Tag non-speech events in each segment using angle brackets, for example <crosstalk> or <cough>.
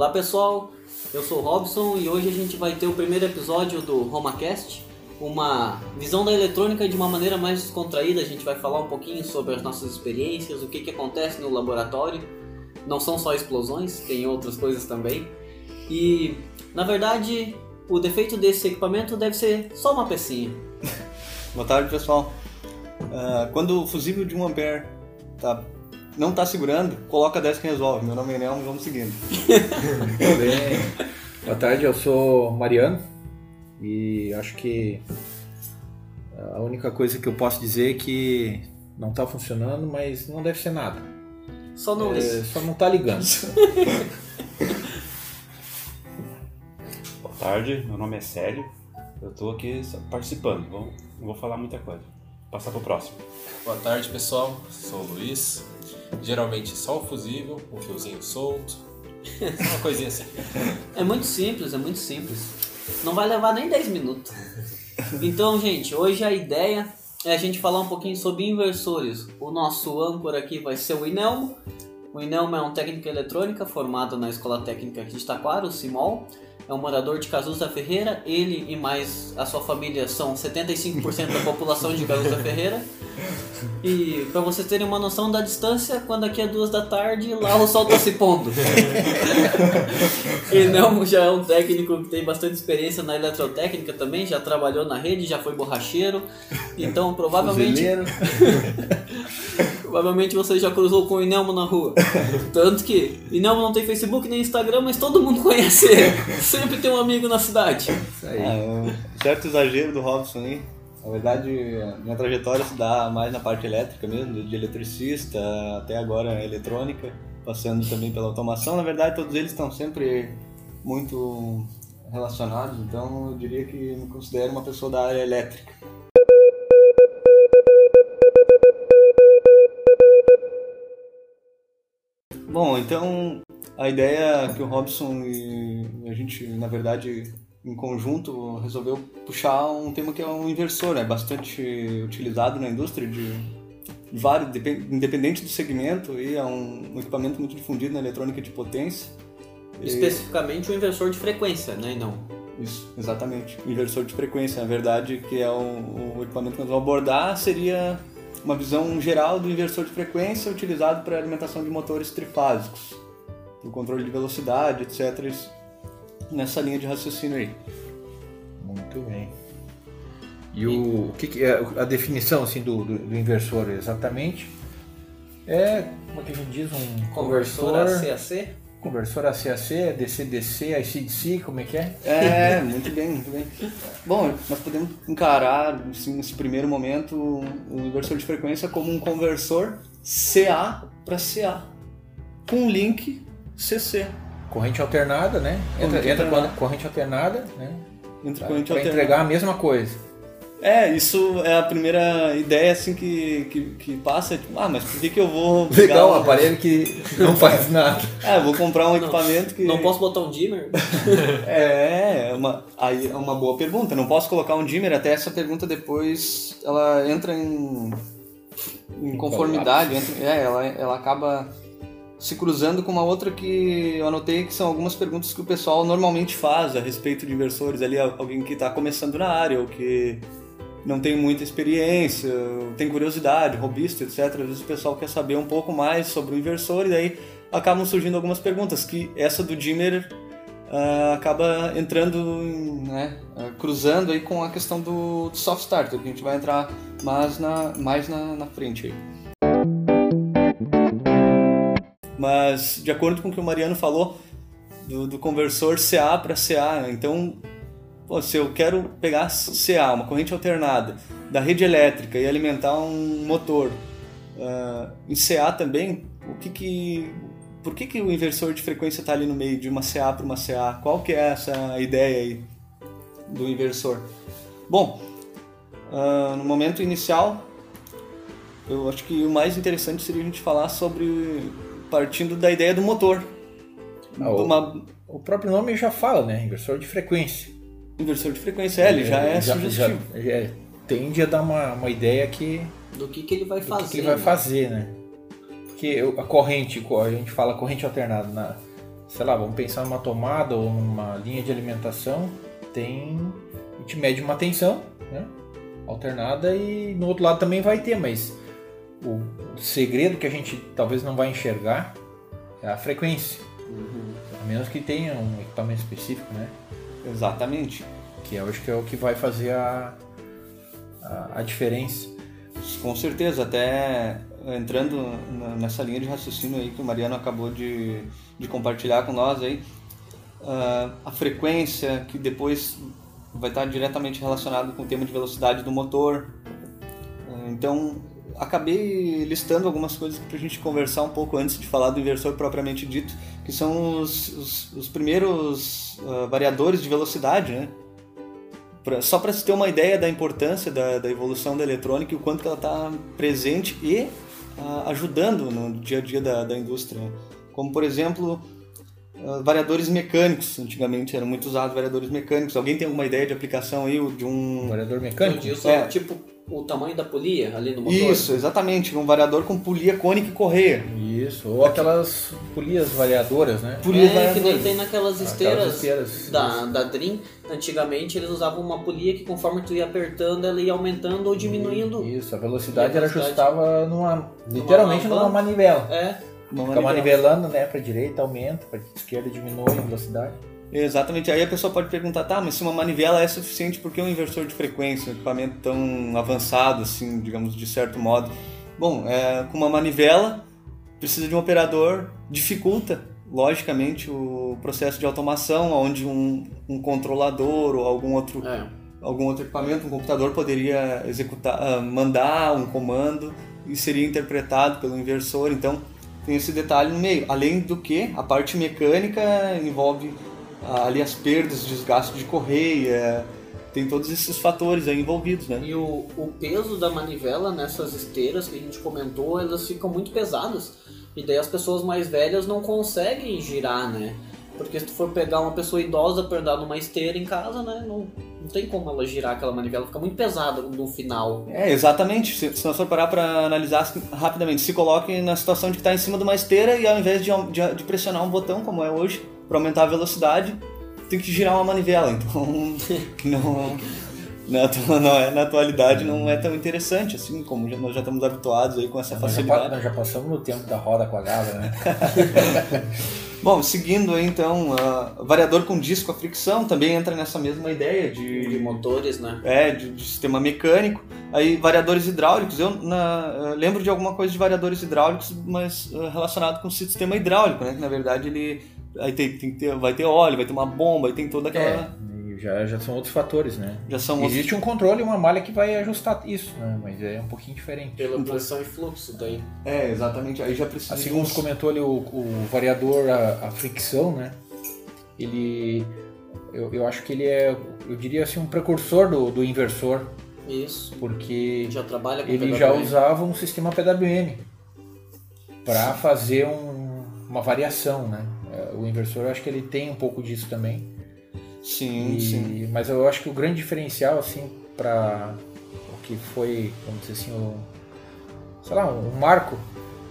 Olá pessoal, eu sou o Robson e hoje a gente vai ter o primeiro episódio do RomaCast, uma visão da eletrônica de uma maneira mais descontraída. A gente vai falar um pouquinho sobre as nossas experiências, o que, que acontece no laboratório. Não são só explosões, tem outras coisas também. E na verdade, o defeito desse equipamento deve ser só uma pecinha. <laughs> Boa tarde pessoal. Uh, quando o fusível de 1 ampere tá não tá segurando, coloca 10 que resolve. Meu nome é Nelmo, vamos seguindo. Boa tarde, eu sou Mariano e acho que a única coisa que eu posso dizer é que não tá funcionando, mas não deve ser nada. Só não, é, só não tá ligando. <laughs> Boa tarde, meu nome é Célio. Eu tô aqui participando, não vou falar muita coisa. Passar pro próximo. Boa tarde, pessoal. Sou o Luiz. Geralmente só o fusível, um fiozinho solto, uma coisinha assim. <laughs> É muito simples, é muito simples. Não vai levar nem 10 minutos. Então, gente, hoje a ideia é a gente falar um pouquinho sobre inversores. O nosso âncora aqui vai ser o Inelmo. O Inelmo é um técnico eletrônica formado na Escola Técnica de Taquara, o CIMOL é um morador de Cazuza Ferreira. Ele e mais a sua família são 75% da população de Cazuza <laughs> Ferreira. E para vocês terem uma noção da distância, quando aqui é duas da tarde, lá o sol está se pondo. <laughs> e não já é um técnico que tem bastante experiência na eletrotécnica também, já trabalhou na rede, já foi borracheiro. Então provavelmente. <laughs> provavelmente você já cruzou com o Inelmo na rua. Tanto que Inelmo não tem Facebook nem Instagram, mas todo mundo conhece ele. Sempre tem um amigo na cidade. Isso aí. É, um certo exagero do Robson aí. Na verdade, minha trajetória se dá mais na parte elétrica mesmo, de eletricista até agora eletrônica, passando também pela automação. Na verdade, todos eles estão sempre muito relacionados, então eu diria que me considero uma pessoa da área elétrica. Bom, então a ideia que o Robson e a gente, na verdade, em conjunto, resolveu puxar um tema que é um inversor, é bastante utilizado na indústria de vários, independente do segmento, e é um, equipamento muito difundido na eletrônica de potência. Especificamente o inversor de frequência, né, e não? Isso, exatamente. O inversor de frequência, na verdade, que é o, o equipamento que nós vamos abordar, seria uma visão geral do inversor de frequência utilizado para alimentação de motores trifásicos, o controle de velocidade, etc. Nessa linha de raciocínio aí. Muito bem. E o, o que, que, é a definição assim do, do, do, inversor exatamente? É como é que a gente diz um conversor, conversor ACAC? Conversor ACAC, DC-DC, IC-DC, como é que é? É, muito bem, muito bem. Bom, nós podemos encarar, assim, nesse primeiro momento, o inversor de frequência como um conversor CA para CA, com link CC. Corrente alternada, né? Entra, corrente entra alternada. corrente alternada, né? Entra corrente pra alternada. entregar a mesma coisa. É, isso é a primeira ideia assim que, que, que passa, tipo, ah, mas por que, que eu vou <laughs> pegar um aparelho que <laughs> não faz nada? É, vou comprar um não, equipamento que. Não posso botar um dimmer? <laughs> é, é uma, aí é uma boa pergunta. Não posso colocar um dimmer, até essa pergunta depois ela entra em, em conformidade, entra, é, ela, ela acaba se cruzando com uma outra que eu anotei que são algumas perguntas que o pessoal normalmente faz a respeito de inversores ali, alguém que está começando na área ou que não tem muita experiência, tem curiosidade, robista, etc. Às vezes o pessoal quer saber um pouco mais sobre o inversor e daí acabam surgindo algumas perguntas, que essa do Dimmer uh, acaba entrando, né, uh, cruzando aí com a questão do, do, soft starter, que a gente vai entrar mais na, mais na, na frente aí. Mas, de acordo com o que o Mariano falou, do, do conversor CA para CA, então Pô, se eu quero pegar CA, uma corrente alternada, da rede elétrica e alimentar um motor uh, em CA também, o que que, por que, que o inversor de frequência está ali no meio de uma CA para uma CA? Qual que é essa ideia aí do inversor? Bom, uh, no momento inicial, eu acho que o mais interessante seria a gente falar sobre partindo da ideia do motor. Ah, uma... o, próprio nome já fala, né? Inversor de frequência inversor de frequência L, já é já, sugestivo. Já, já tende a dar uma, uma ideia que do que, que ele vai fazer. que, que ele vai fazer, né? Porque a corrente, a gente fala corrente alternada, na, sei lá, vamos pensar numa tomada ou numa linha de alimentação, tem. A gente mede uma tensão, né? Alternada e no outro lado também vai ter, mas o segredo que a gente talvez não vai enxergar é a frequência. A menos que tenha um equipamento específico, né? Exatamente. Que eu acho que é o que vai fazer a, a, a diferença. Com certeza, até entrando nessa linha de raciocínio aí que o Mariano acabou de, de compartilhar com nós aí, ah, a frequência que depois vai estar diretamente relacionado com o tema de velocidade do motor. Ah, Então, acabei listando algumas coisas para a gente conversar um pouco antes de falar do inversor propriamente dito, que são os, os, os primeiros ah, variadores de velocidade, né? Pra- só para se ter uma ideia da importância da, da evolução da eletrônica e o quanto que ela está presente e ah, ajudando no dia a dia da, da indústria. né? Como, por exemplo, ah, variadores mecânicos. Antigamente eram muito usados variadores mecânicos. Alguém tem alguma ideia de aplicação aí de Um um... variador Eu mecânico? digo, É. tipo o tamanho da polia ali no motor. Isso, exatamente. Um variador com polia cônica e correia. Isso, ou aquelas polias variadoras, né? Polia é, que nem tem naquelas Aquelas esteiras, esteiras. da, da Dream. Antigamente eles usavam uma polia que conforme tu ia apertando, ela ia aumentando ou diminuindo. Isso, a velocidade ela ajustava numa, literalmente numa alavanca. manivela. É, Uma Fica manivela. manivelando, né? Pra direita aumenta, pra esquerda diminui a velocidade. Exatamente. Aí a pessoa pode perguntar, tá, mas se uma manivela é suficiente, por que um inversor de frequência, um equipamento tão avançado, assim, digamos, de certo modo? Bom, é, com uma manivela, precisa de um operador, dificulta, logicamente, o processo de automação, onde um, um controlador ou algum outro, é. algum outro equipamento, um computador, poderia executar, ah, mandar um comando e seria interpretado pelo inversor. Então, tem esse detalhe no meio. Além do que, a parte mecânica envolve ali as perdas, desgaste de correia, tem todos esses fatores aí envolvidos, né? E o, o peso da manivela nessas esteiras que a gente comentou, elas ficam muito pesadas. E daí as pessoas mais velhas não conseguem girar, né? Porque se tu for pegar uma pessoa idosa pra andar numa esteira em casa, né? Não, não tem como ela girar aquela manivela, fica muito pesada no final. É, exatamente. Se, se nós for parar para analisar rapidamente, se coloque na situação de que está em cima de uma esteira e ao invés de, de, de pressionar um botão, como é hoje, para aumentar a velocidade, tem que girar uma manivela. Então, <laughs> não, na, não é, na atualidade não é tão interessante assim, como já- nós já estamos habituados aí com essa Nós já, facilidade. nós já passamos no tempo da roda quadrada, né? <laughs> Bom, seguindo aí então, ah, variador com disco a fricção também entra nessa mesma ideia De de, motores, né? É, de, de sistema mecânico. Aí, variadores hidráulicos. Eu na- eu lembro de alguma coisa de variadores hidráulicos, mas eh, relacionado com o sistema hidráulico, né? Que na verdade ele aí tem, tem que ter, vai ter óleo, vai ter uma bomba, aí tem toda aquela. É, já, já são outros fatores, né? Já são outros- Existe um controle e uma malha que vai ajustar isso, né? Mas é um pouquinho diferente. Pela pressão e fluxo daí. É, exatamente. Aí já precisa. Assim como uns- comentou ali, o, o variador, a, a fricção, né? Ele. Eu, eu acho que ele é, eu diria assim, um precursor do, do inversor, Isso. porque Já trabalha com ele já PWM. usava um sistema PWM para fazer um- uma variação, né? É, O inversor, eu acho que ele tem um pouco disso também. Sim, E- sim. Mas eu acho que o grande diferencial, assim, para o que foi, vamos dizer assim, o, sei lá, um marco,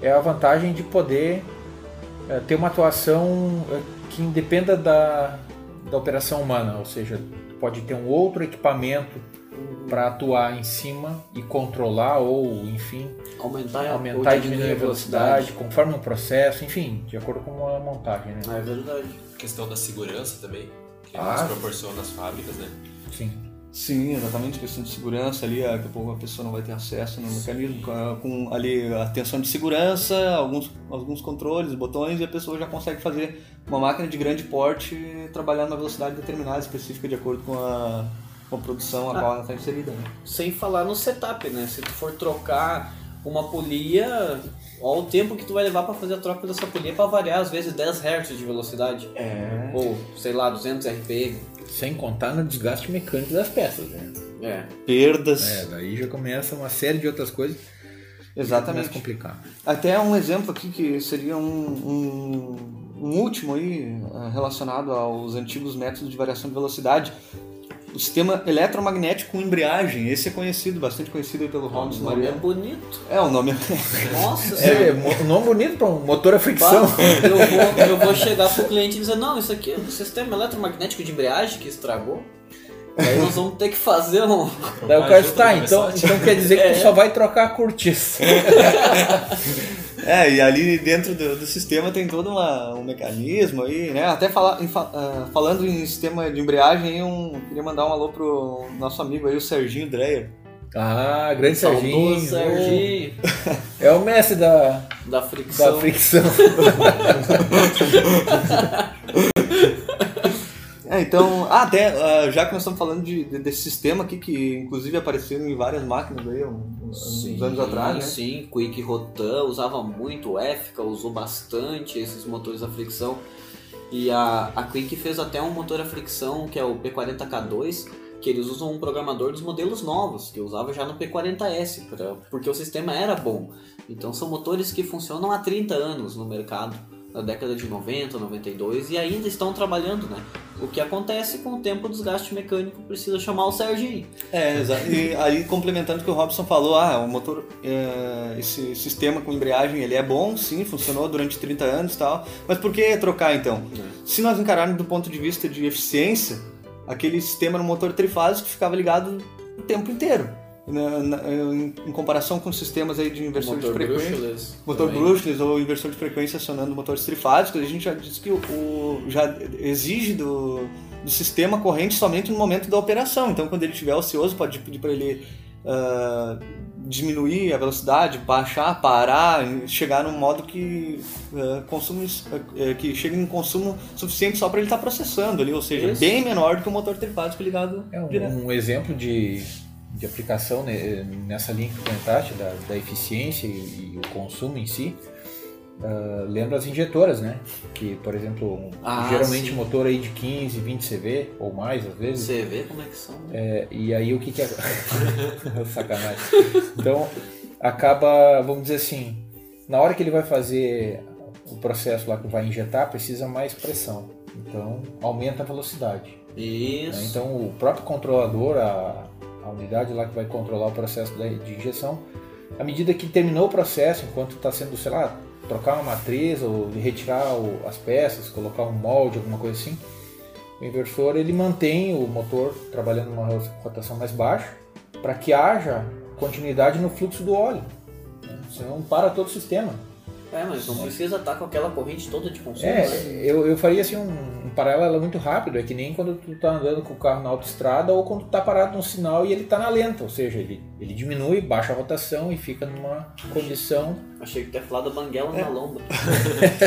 é a vantagem de poder eh, ter uma atuação eh, que independa da, da operação humana, ou seja, pode ter um outro equipamento para atuar em cima e controlar ou, enfim, Aumentar, aumentar e diminuir a velocidade conforme um processo, enfim, de acordo com a montagem, né? É verdade. questão da segurança também, que Ah. nos proporciona as fábricas, né? Sim. Sim, exatamente, questão de segurança ali, a pouco a pessoa não vai ter acesso no mecanismo, com, com ali a tensão de segurança, alguns, alguns controles, botões, e a pessoa já consegue fazer uma máquina de grande porte trabalhar numa velocidade determinada, específica, de acordo com a, com a produção a Ah. qual ela está inserida. Né? Sem falar no setup, né? Se tu for trocar uma polia, olha o tempo que tu vai levar pra fazer a troca dessa polia pra variar, às vezes 10 Hz de velocidade. É. Ou, sei lá, 200 RPM. Sem contar no desgaste mecânico das peças, né? É. Perdas. É, daí já começa uma série de outras coisas. Exatamente. Complicar. Até um exemplo aqui que seria um, um, um último aí eh, relacionado aos antigos métodos de variação de velocidade. O sistema eletromagnético com embreagem. Esse é conhecido, bastante conhecido pelo O Robson nome é bonito. É, o nome Nossa, <laughs> É, um nome bonito para um motor a fricção. Bah, eu, vou, eu vou chegar pro cliente e dizer, não, isso aqui é do sistema eletromagnético de embreagem que estragou. Aí nós vamos ter que fazer um. Daí o cara diz, tá, então, então quer dizer que É. tu só vai trocar a cortiça. <laughs> É, e ali dentro do, do sistema tem todo uma- um mecanismo aí, né? Até falar, em fa- ah, falando em sistema de embreagem, um, queria mandar um alô pro nosso amigo aí, o Serginho Dreyer. Ah, grande Serginho. Serginho É o mestre da, da fricção. da fricção. <laughs> É, então, ah, até, ah, já que nós estamos falando de, de- desse sistema aqui, que inclusive apareceu em várias máquinas aí, um- uns Sim, anos atrás, né? Sim, Quick Rotan usava muito, o Effica usou bastante esses motores a fricção. E a, a Quick fez até um motor a fricção que é o P40K2, que eles usam um programador dos modelos novos, que eu usava já no P40S, pra- porque o sistema era bom. Então são motores que funcionam há 30 anos no mercado, na década de 90, 92, e ainda estão trabalhando, né? O que acontece com o tempo o desgaste mecânico precisa chamar o Serginho. É, exato. E aí, complementando o que o Robson falou, ah, o motor, é, esse sistema com embreagem, ele é bom, sim, funcionou durante 30 anos e tal, mas por que trocar então? Se nós encararmos do ponto de vista de eficiência, aquele sistema era um motor trifásico que ficava ligado o tempo inteiro. Na- na- em, em comparação com sistemas aí de inversor de frequência. brushless Motor também. brushless ou inversor de frequência acionando motores trifásicos, a gente já disse que o, o- já exige do, do sistema corrente somente no momento da operação. Então, quando ele estiver ocioso, pode pedir para ele ah, diminuir a velocidade, baixar, parar, chegar num modo que ah, consome, ah, que chegue em consumo suficiente só para ele estar processando ali, ou seja, Isso. bem menor do que o motor trifásico ligado É um, um exemplo de, de aplicação né, nessa linha que tu comentaste, da, da eficiência e, e o consumo em si. lembra as injetoras, né? Que, por exemplo, Ah, geralmente sim. motor aí de 15, 20 CV ou mais às vezes. Vê como é que são. né? É, e aí o que que é... <laughs> Sacanagem. Então, acaba, vamos dizer assim, na hora que ele vai fazer o processo lá que vai injetar, precisa mais pressão. Então, aumenta a velocidade. né? Isso. Então, o próprio controlador, a, a unidade lá que vai controlar o processo de injeção, à medida que terminou o processo, enquanto está sendo, sei lá, trocar uma matriz ou retirar o- as peças, colocar um molde, alguma coisa assim, o inversor ele mantém o motor trabalhando numa rotação mais baixa para que haja continuidade no fluxo do óleo. né? Senão para todo o sistema. É, mas não precisa estar com aquela corrente toda de consumo, É, né? eu, eu faria assim um, um paralelo muito rápido, é que nem quando tu tá andando com o carro na autoestrada ou quando tu tá parado num sinal e ele tá na lenta, ou seja, ele, ele diminui, baixa a rotação e fica numa condição. Achei que tu ia falar da banguela É. na lomba. <laughs>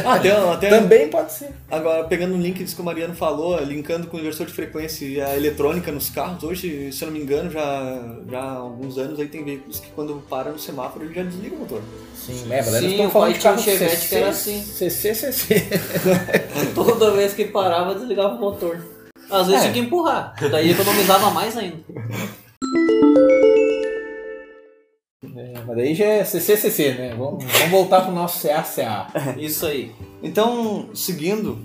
Ah, até, até Também pode ser. Agora, pegando um link disso que o Mariano falou, linkando com o inversor de frequência e a eletrônica nos carros, hoje, se eu não me engano, já, já há alguns anos aí tem veículos que quando para no semáforo ele já desliga o motor. Sim, é, mas nós Sim, o pai de tinha um carro Chevette CC, que era assim. CC, CC. <laughs> Toda vez que parava, desligava o motor. Às vezes É. tinha que empurrar. Daí economizava mais ainda. É, mas daí já é CC, CC, né? Vamos, vamos voltar pro nosso CA, CA. <laughs> Isso aí. Então, seguindo,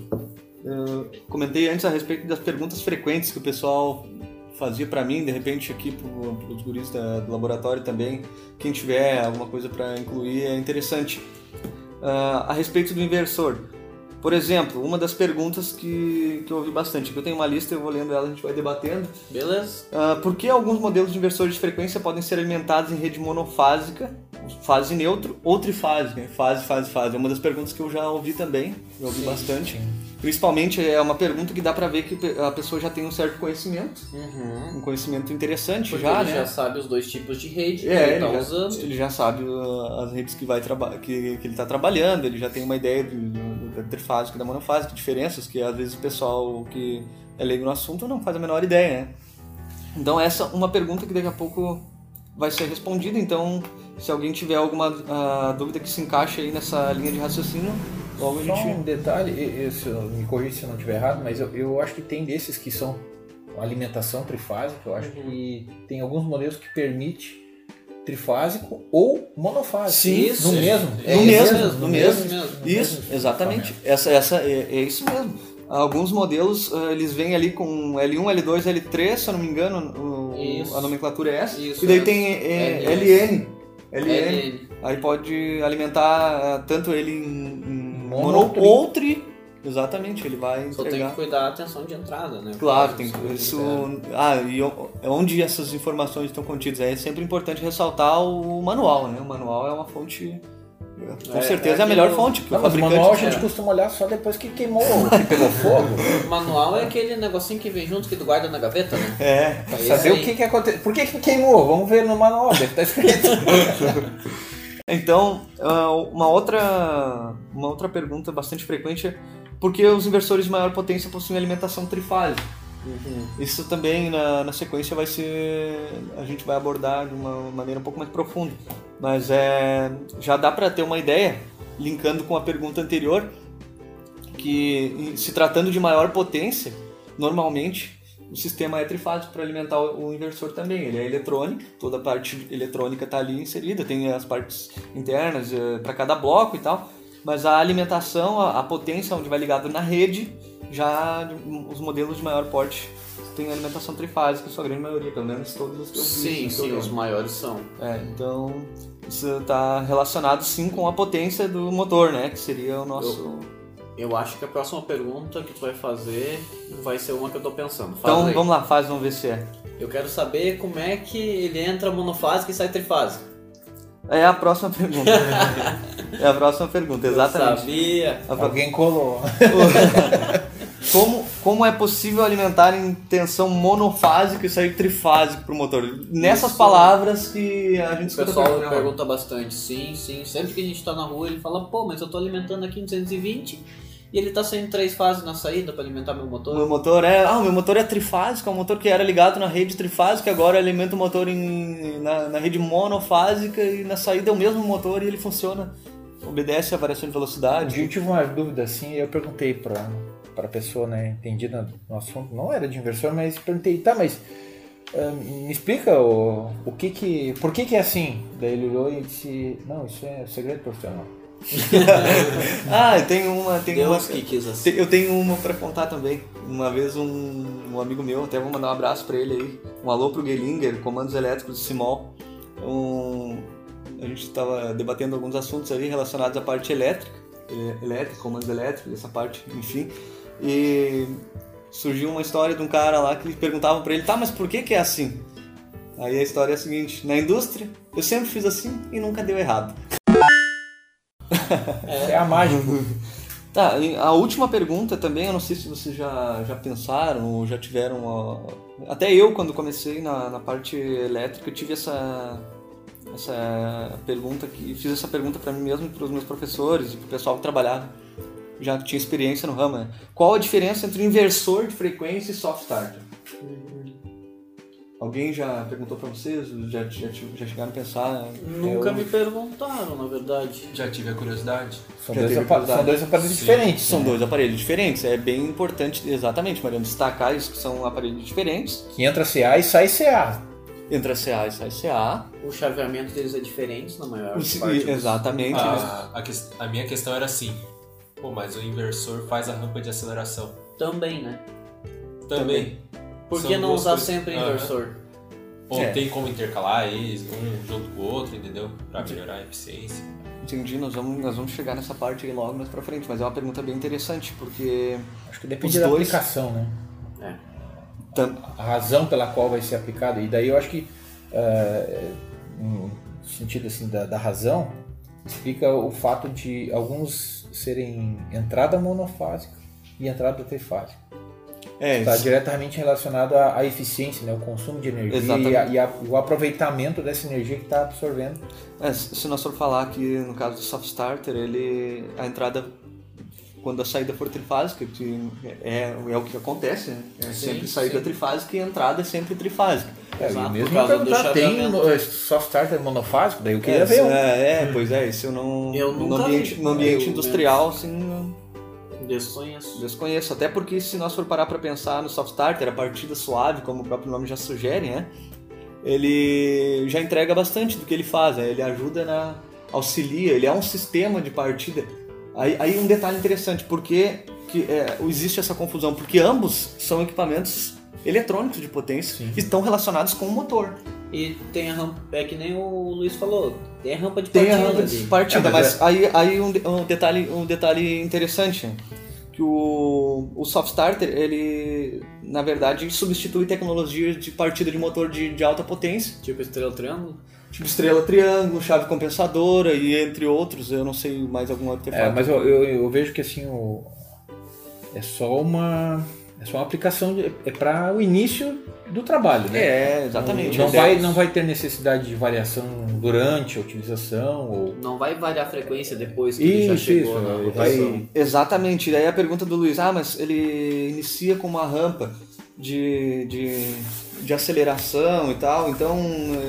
eu comentei antes a respeito das perguntas frequentes que o pessoal fazia pra mim, de repente aqui pro, pros guris da- do laboratório também, quem tiver alguma coisa pra incluir é interessante. Ah, a respeito do inversor. Por exemplo, uma das perguntas que, que eu ouvi bastante, que eu tenho uma lista, eu vou lendo ela, a gente vai debatendo. Beleza? Ah, por que alguns modelos de inversores de frequência podem ser alimentados em rede monofásica, fase neutro ou trifásica? Fase, fase, fase. É uma das perguntas que eu já ouvi também, já ouvi bastante. Principalmente é uma pergunta que dá pra ver que a pessoa já tem um certo conhecimento, Uhum. um conhecimento interessante Porque já, ele né? já sabe os dois tipos de rede que É, ele tá já, usando. ele já sabe uh, as redes que, vai que, que ele está trabalhando, ele já tem uma ideia de- do- da trifásica e da monofásica, diferenças que às vezes o pessoal que é leigo no assunto não faz a menor ideia, né? Então essa é uma pergunta que daqui a pouco vai ser respondida, então se alguém tiver alguma ah, dúvida que se encaixe aí nessa linha de raciocínio, logo a gente... um detalhe, e- e se eu- me corrija se eu não estiver errado, mas eu, eu acho que tem desses que são alimentação trifásica, eu acho que tem alguns modelos que permite trifásico ou monofásico. Sim, no sim. mesmo. É no isso mesmo, mesmo, no no mesmo. mesmo, no Isso, mesmo exatamente. Essa, essa é, é isso mesmo. Alguns modelos, ah, eles vêm ali com L1, L2, L3, se eu não me engano, o- Isso. a nomenclatura é essa. Isso, e daí é. tem é. LN. LN. LN. Aí pode alimentar ah, tanto ele em, em Mono mono ou tri. ou tri. Exatamente, ele vai Só tem entregar. que cuidar da atenção de entrada, né? Claro, tem isso- isso. Ah, e o- onde essas informações estão contidas? É sempre importante ressaltar o manual, né? O manual é uma fonte. Com É, certeza é, é a melhor fonte que Não, o mas o fabricante. manual a gente é. costuma olhar só depois que queimou, que pegou fogo. <laughs> O manual é aquele negocinho que vem junto que tu guarda na gaveta, né? É. Pra É saber o que, que aconteceu. Por que, que queimou? Vamos ver no manual, deve estar escrito. <laughs> Então, ah, uma outra, uma outra pergunta bastante frequente é por que os inversores de maior potência possuem alimentação trifásica? Isso também na, na sequência vai ser. a gente vai abordar de uma maneira um pouco mais profunda. Mas é, já dá para ter uma ideia, linkando com a pergunta anterior, que se tratando de maior potência, normalmente o sistema é trifásico para alimentar o inversor também. Ele é eletrônico, toda a parte eletrônica está ali inserida, tem as partes internas para cada bloco e tal. Mas a alimentação, a, a potência onde vai ligado na rede, já os modelos de maior porte têm alimentação trifásica, sua grande maioria, pelo menos todos os que eu vi. Sim, no sim, os maiores são. É, então isso está relacionado sim com a potência do motor, né? Que seria o nosso. Eu acho que a próxima pergunta que tu vai fazer vai ser uma que eu tô pensando. Faz Então aí. vamos lá, faz, vamos ver se é. Eu quero saber como é que ele entra monofásico e sai trifásico. É a próxima pergunta. <laughs> é a próxima pergunta, Eu exatamente. sabia. A pro- Alguém colou. <laughs> Como, como é possível alimentar em tensão monofásica e sair trifásico pro motor? Nessas Isso. palavras que a gente O pessoal pergunta bastante. Sim, sim. Sempre que a gente tá na rua, ele fala, pô, mas eu tô alimentando aqui em 220 e ele tá saindo três fases na saída pra alimentar meu motor. meu motor é. Ah, o meu motor é trifásico, é um motor que era ligado na rede trifásica, agora alimenta o motor em, na, na rede monofásica e na saída é o mesmo motor e ele funciona. Obedece a variação de velocidade. eu tive uma dúvida assim, eu perguntei pra, pra pessoa, né, entendida no assunto, não era de inversor, mas perguntei, tá, mas ah, me explica o, o que que, por que que é assim? Daí ele olhou e disse, não, isso é segredo profissional. <laughs> Ah, uma. Tem uma Deus que quis assim. Eu tenho uma pra contar também. Uma vez um, um amigo meu, até vou mandar um abraço pra ele aí. Um alô pro Gelinger, comandos elétricos de Simol. Um, a gente estava debatendo alguns assuntos ali relacionados à parte elétrica, eh, elétrica, comandos elétricos, essa parte, enfim. E surgiu uma história de um cara lá que perguntavam pra ele, tá, mas por que que é assim? Aí a história é a seguinte, na indústria eu sempre fiz assim e nunca deu errado. É, a mágica. <laughs> Tá, a última pergunta também, eu não sei se vocês já, já pensaram ou já tiveram. até eu, quando comecei na, na parte elétrica, tive essa, essa pergunta, que fiz essa pergunta para mim mesmo para os meus professores e para o pessoal que trabalhava, já que tinha experiência no ramo. né? Qual a diferença entre inversor de frequência e soft starter? Alguém já perguntou para vocês? Já, já, já chegaram a pensar? Nunca Eu- me perguntaram, na verdade. Já tive a curiosidade. São, dois, apa- curiosidade. são dois aparelhos Sim. diferentes. São né? dois aparelhos diferentes, é bem importante, exatamente, Mariano, destacar isso que são aparelhos diferentes. Que entra CA e sai CA. Entra CA e sai CA. O chaveamento deles é diferente na maior O parte. se- dos- Exatamente. né? A, a, minha questão era assim: pô, mas o inversor faz a rampa de aceleração. Também, né? Também. Por que não usar coisas- sempre Aham. inversor? Ou É. tem como intercalar eles, um junto com o outro, entendeu? Pra melhorar a eficiência. Entendi, nós vamos, nós vamos chegar nessa parte aí logo mais pra frente, mas é uma pergunta bem interessante, porque Acho que depende da dois- aplicação, né? É. tam- A razão pela qual vai ser aplicado. E daí eu acho que, eh, no sentido assim da, da razão, explica o fato de alguns serem entrada monofásica e entrada trifásica. É, Está diretamente relacionado à, à eficiência, né? o consumo de energia Exatamente. e, a- e a- o aproveitamento dessa energia que está absorvendo. é, se nós for falar aqui no caso do soft starter, ele a entrada quando a saída for trifásica, que é, é o que acontece, né? É Sim, sempre saída sim. trifásica e entrada é sempre trifásica. É, Exato, mesmo por do tem soft starter monofásico? Daí eu queria é, ver é, é, pois é, isso eu não. Eu no ambiente, vi. no ambiente Eu- industrial, assim, Desconheço. Desconheço, até porque se nós for parar para pensar no soft starter, a partida suave, como o próprio nome já sugere, né? Ele já entrega bastante do que ele faz, né? ele ajuda na auxilia, ele é um sistema de partida. Aí, aí um detalhe interessante, porque que é, existe essa confusão, porque ambos são equipamentos eletrônicos de potência que estão relacionados com o motor. E tem a rampa, é que nem o Luiz falou, tem a rampa de Tem partida a rampa de partida, É, mas aí, aí um, um detalhe, um detalhe interessante, que o, o soft starter, ele na verdade substitui tecnologias de partida de motor de, de alta potência, Tipo estrela triângulo. tipo estrela triângulo, chave compensadora e entre outros, eu não sei mais algum artefato. É, mas eu, eu, eu vejo que assim o, é só uma é só uma aplicação de, é para o início do trabalho, né? É, exatamente. Não É. vai, não vai ter necessidade de variação durante a utilização ou Não vai variar a frequência depois que ele já isso, chegou isso, na vai- rotação. Exatamente. Daí a pergunta do Luiz, ah, mas ele inicia com uma rampa de, de, de aceleração e tal, então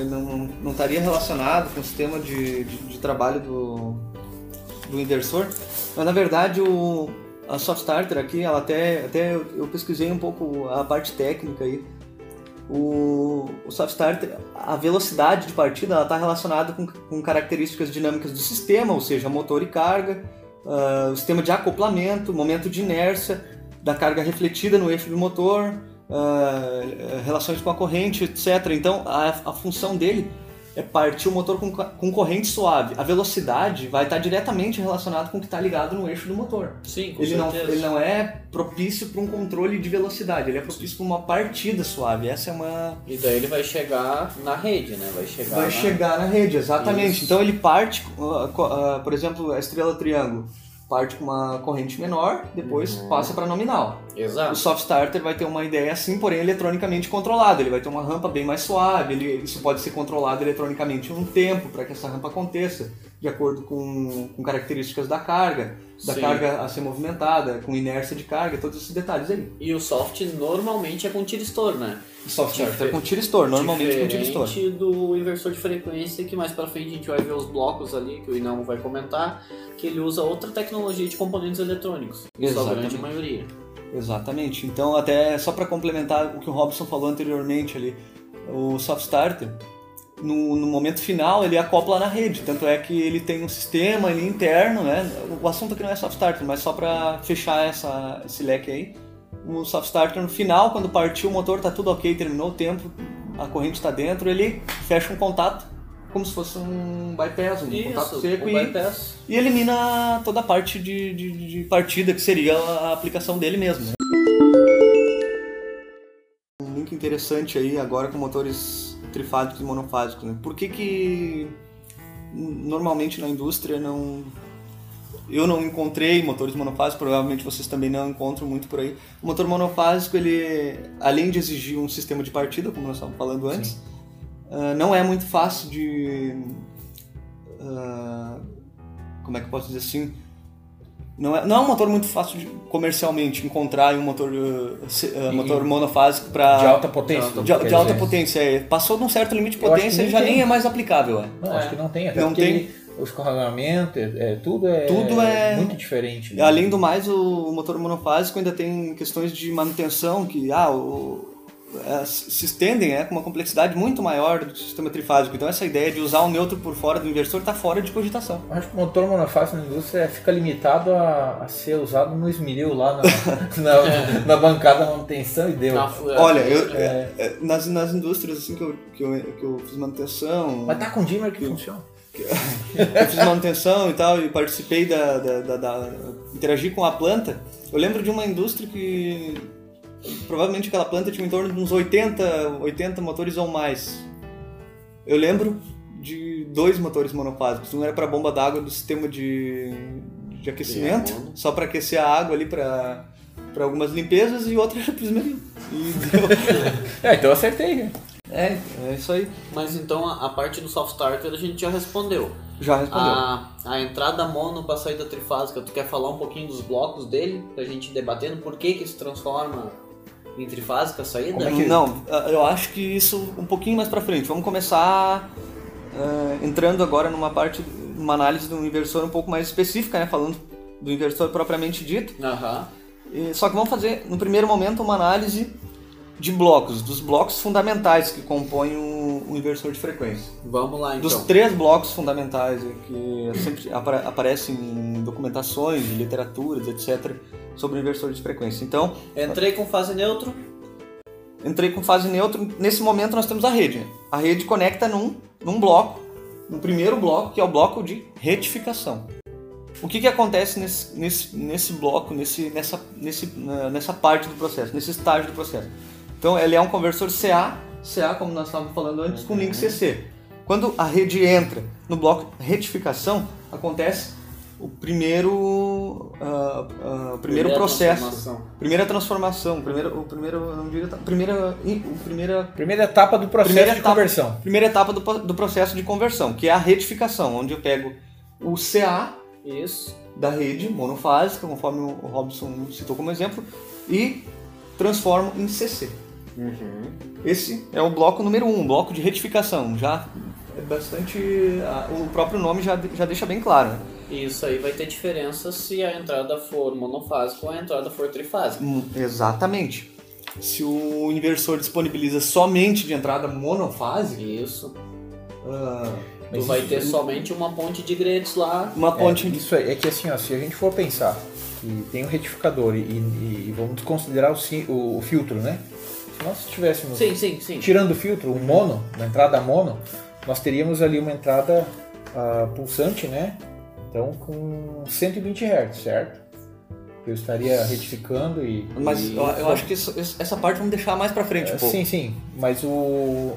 não, não estaria relacionado com o sistema de, de, de trabalho do, do inversor. Mas na verdade o, a Soft Starter aqui, ela até, até eu, pesquisei um pouco a parte técnica aí. O, o Soft Starter, a velocidade de partida, está relacionada com, com características dinâmicas do sistema, ou seja, motor e carga, ah, o sistema de acoplamento, momento de inércia, da carga refletida no eixo do motor, ah, relações com a corrente, etc. Então, a, a função dele é partir o motor com, com corrente suave. A velocidade vai estar diretamente relacionada com o que está ligado no eixo do motor. Sim, com Ele não, certeza. ele não é propício para um controle de velocidade, ele é propício para uma partida suave. Essa é uma, E daí ele vai chegar na rede, né? Vai chegar vai na- chegar na rede, exatamente. Isso. Então ele parte, uh, co- uh, por exemplo, a estrela triângulo parte com uma corrente menor, depois Uhum. passa para nominal. O Exato. soft starter vai ter uma ideia assim, porém eletronicamente controlado. Ele vai ter uma rampa bem mais suave, ele, isso pode ser controlado eletronicamente um tempo para que essa rampa aconteça, de acordo com, com características da carga, da Sim. carga a ser movimentada, com inércia de carga, todos esses detalhes aí. E o soft normalmente é com tiristor, né? O soft Difer- starter com tiristor, normalmente com tiristor. Diferente do inversor de frequência, que mais pra frente a gente vai ver os blocos ali, que o Inão vai comentar, que ele usa outra tecnologia de componentes eletrônicos. Exatamente. grande maioria. Exatamente. Então, até só para complementar o que o Robson falou anteriormente ali, o soft starter, no, no momento final ele acopla na rede, tanto é que ele tem um sistema ali interno, né? O assunto aqui não é soft starter, mas só para fechar essa, esse leque aí, o soft starter no final, quando partiu o motor, tá tudo ok, terminou o tempo, a corrente está dentro, ele fecha um contato como se fosse um bypass, um contato Isso, seco o e, e elimina toda a parte de, de, de partida que seria a aplicação dele mesmo. né? Link interessante aí agora com motores trifásicos e monofásicos. Né? Por que que normalmente na indústria não eu não encontrei motores monofásicos, provavelmente vocês também não encontram muito por aí. O motor monofásico, ele além de exigir um sistema de partida, como nós estávamos falando antes, ah, não é muito fácil de ah, como é que eu posso dizer assim? Não é, não é um motor muito fácil de, comercialmente encontrar um motor, uh, se- uh, E- motor monofásico para de alta potência. de- de, alta dizer. potência. É. Passou de um certo limite de potência, nem ele já tem. nem é mais aplicável. É. Não, É. acho que não tem. Até Não porque tem. ele- o escorregamento, é, é, tudo é Tudo é- muito diferente. né? Além do mais, o motor monofásico ainda tem questões de manutenção que ah, o- é, se estendem é, com uma complexidade muito maior do que o sistema trifásico. Então essa ideia de usar um neutro por fora do inversor está fora de cogitação. Acho que o motor monofásico na indústria fica limitado a, a ser usado no esmeril lá na, <laughs> na, na bancada da manutenção e deu. Na- Olha, eu, é, é, nas, nas indústrias assim que eu, que eu, que eu fiz manutenção, Mas tá com dimmer que funciona. eu <laughs> fiz manutenção e tal, e participei da, da, da, da- interagi com a planta. Eu lembro de uma indústria que provavelmente aquela planta tinha em torno de uns 80, 80 motores ou mais. Eu lembro de dois motores monofásicos. Um era para bomba d'água do sistema de, de aquecimento, Sim, só para aquecer a água ali para para algumas limpezas e outro era para. E deu. <laughs> É, então eu acertei. né? é, é isso aí. Mas então a, a parte do soft starter a gente já respondeu. Já respondeu. A, a entrada mono para saída trifásica, tu quer falar um pouquinho dos blocos dele? Pra gente ir debatendo por que que se transforma em trifásica a saída? É que- Não, eu acho que isso um pouquinho mais pra frente. Vamos começar eh, entrando agora numa parte, numa análise do inversor um pouco mais específica, né? Falando do inversor propriamente dito. Aham. E- só que vamos fazer, no primeiro momento, uma análise de blocos, dos blocos fundamentais que compõem o, o inversor de frequência. Vamos lá então. Dos três blocos fundamentais eh, que sempre aparecem em documentações, literaturas, etc., sobre inversores de frequência. Então, Entrei com fase neutro. entrei com fase neutro. Nesse momento nós temos a rede. né? A rede conecta num, num bloco, no primeiro bloco, que é o bloco de retificação. O que, que acontece nesse, nesse, nesse bloco, nesse, nessa, nesse, nessa parte do processo, nesse estágio do processo? Então, ele é um conversor CA, CA como nós estávamos falando antes, com link CC. Quando a rede entra no bloco retificação, acontece o primeiro, ah, o primeiro Primeira processo, transformação. primeira transformação, primeiro, o primeiro, não diria, primeira, o primeira Primeira etapa do processo Primeira de etapa. conversão. primeira etapa do, do processo de conversão, que é a retificação, onde eu pego o CA Isso. da rede monofásica, conforme o Robson citou como exemplo, e transformo em CC. Esse é o bloco número 1, um, bloco de retificação. Já é bastante. ah, O próprio nome já, já deixa bem claro. né? E isso aí vai ter diferença se a entrada for monofásica ou a entrada for trifásica. Hum, Exatamente. Se o inversor disponibiliza somente de entrada monofásica, Isso. ah, Tu vai isso- ter somente uma ponte de grades lá. uma ponte É, isso aí, é que assim, ó, se a gente for pensar que tem um retificador e, e- e vamos considerar o, o- o filtro, né? Se nós tivéssemos Sim, sim, sim. tirando o filtro, um mono, uma entrada mono, nós teríamos ali uma entrada ah, pulsante, né? Então com 120 Hz, certo? Eu estaria retificando e. Mas e- eu, eu acho que isso- essa parte vamos deixar mais pra frente um É, pouco. Sim, sim. Mas o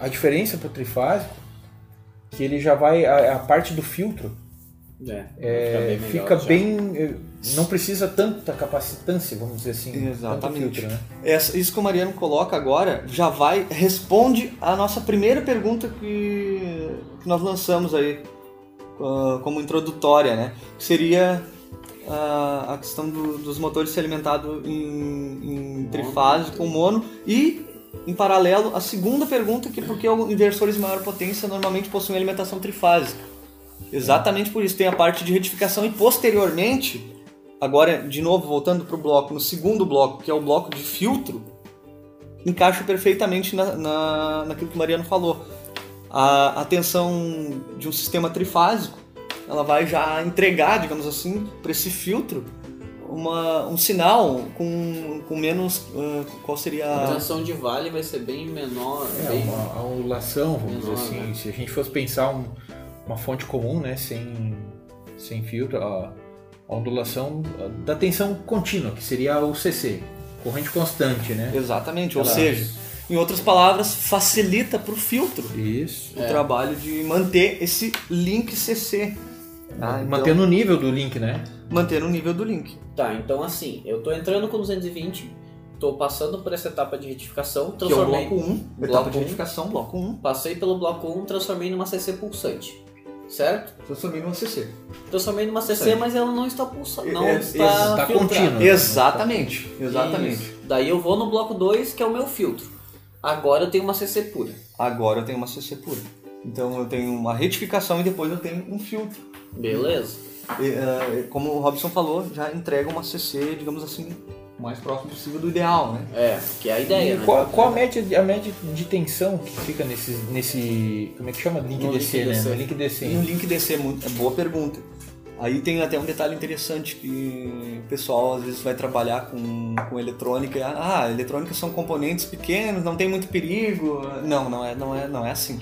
a diferença pro trifásico que ele já vai a, a parte do filtro É, é, melhor fica já. bem não precisa tanta capacitância, vamos dizer assim. Exatamente. filtro, né? Essa- isso que o Mariano coloca agora já vai responde a nossa primeira pergunta que, que nós lançamos aí ah, como introdutória, né? Que seria ah, a questão do- dos motores ser alimentado em, em trifásico com mono e em paralelo a segunda pergunta que é por que inversores de maior potência normalmente possuem alimentação trifásica. Exatamente por isso tem a parte de retificação e posteriormente Agora, de novo, voltando para o bloco, no segundo bloco, que é o bloco de filtro, encaixa perfeitamente na, na, naquilo que o Mariano falou. A, a tensão de um sistema trifásico, ela vai já entregar, digamos assim, para esse filtro uma, um sinal com, com menos. ah, qual seria A a. tensão de vale vai ser bem menor. É, bem... uma, a ondulação, vamos dizer Menor, assim. né? Se a gente fosse pensar um- uma fonte comum, né, sem, sem filtro, a, a ondulação da tensão contínua, que seria o CC, corrente constante, né? Exatamente, ou Ela- seja, em outras palavras, facilita para o filtro Isso. o trabalho de manter esse link CC. tá? Então, Mantendo o nível do link, né? manter o nível do link. Tá, então assim, eu tô entrando com 220, tô passando por essa etapa de retificação, Que é o transformei. bloco 1, Bloco etapa de um. retificação, bloco 1. Passei pelo bloco 1, transformei numa CC pulsante. Certo? Transformei num CC. Transformei numa CC, Certo. mas ela não está pulsando. Não É, está está filtrada. contínua. Exatamente, exatamente. Isso. Daí eu vou no bloco 2, que é o meu filtro. Agora eu tenho uma CC pura. Agora eu tenho uma CC pura. Então eu tenho uma retificação e depois eu tenho um filtro. Beleza? E, eh, como o Robson falou, já entrega uma CC, digamos assim, o mais próximo possível do ideal, né? É, que é a ideia, né? Qual, qual a média, de- a média de tensão que fica nesse, nesse como é que chama? Link No DC, link né? DC. No link DC. E o link DC é muito- é boa pergunta. Aí tem até um detalhe interessante que o pessoal às vezes vai trabalhar com, com eletrônica. e, Ah, eletrônica são componentes pequenos, não tem muito perigo. Não, não é, não é, não é assim.